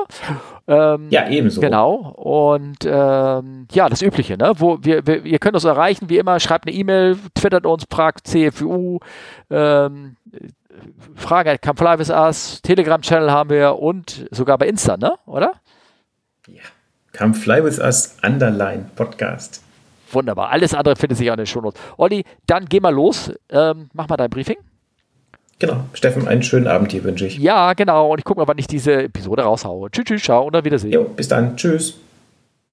Ähm, ja, ebenso. Genau. Und ähm, ja, das Übliche, ne? Wo wir, wir, ihr könnt uns erreichen, wie immer, schreibt eine E-Mail, twittert uns, Prag, CFU, ähm, Frage Come Fly With Us, Telegram-Channel haben wir und sogar bei Insta, ne? Oder? Ja. Come Fly With Us, Underline Podcast. Wunderbar. Alles andere findet sich in den Shownotes. Olli, dann geh mal los. Ähm, mach mal dein Briefing. Genau. Steffen, einen schönen Abend hier wünsche ich. Ja, genau. Und ich gucke mal, wann ich diese Episode raushaue. Tschüss, tschüss, ciao und auf Wiedersehen. Jo, bis dann. Tschüss.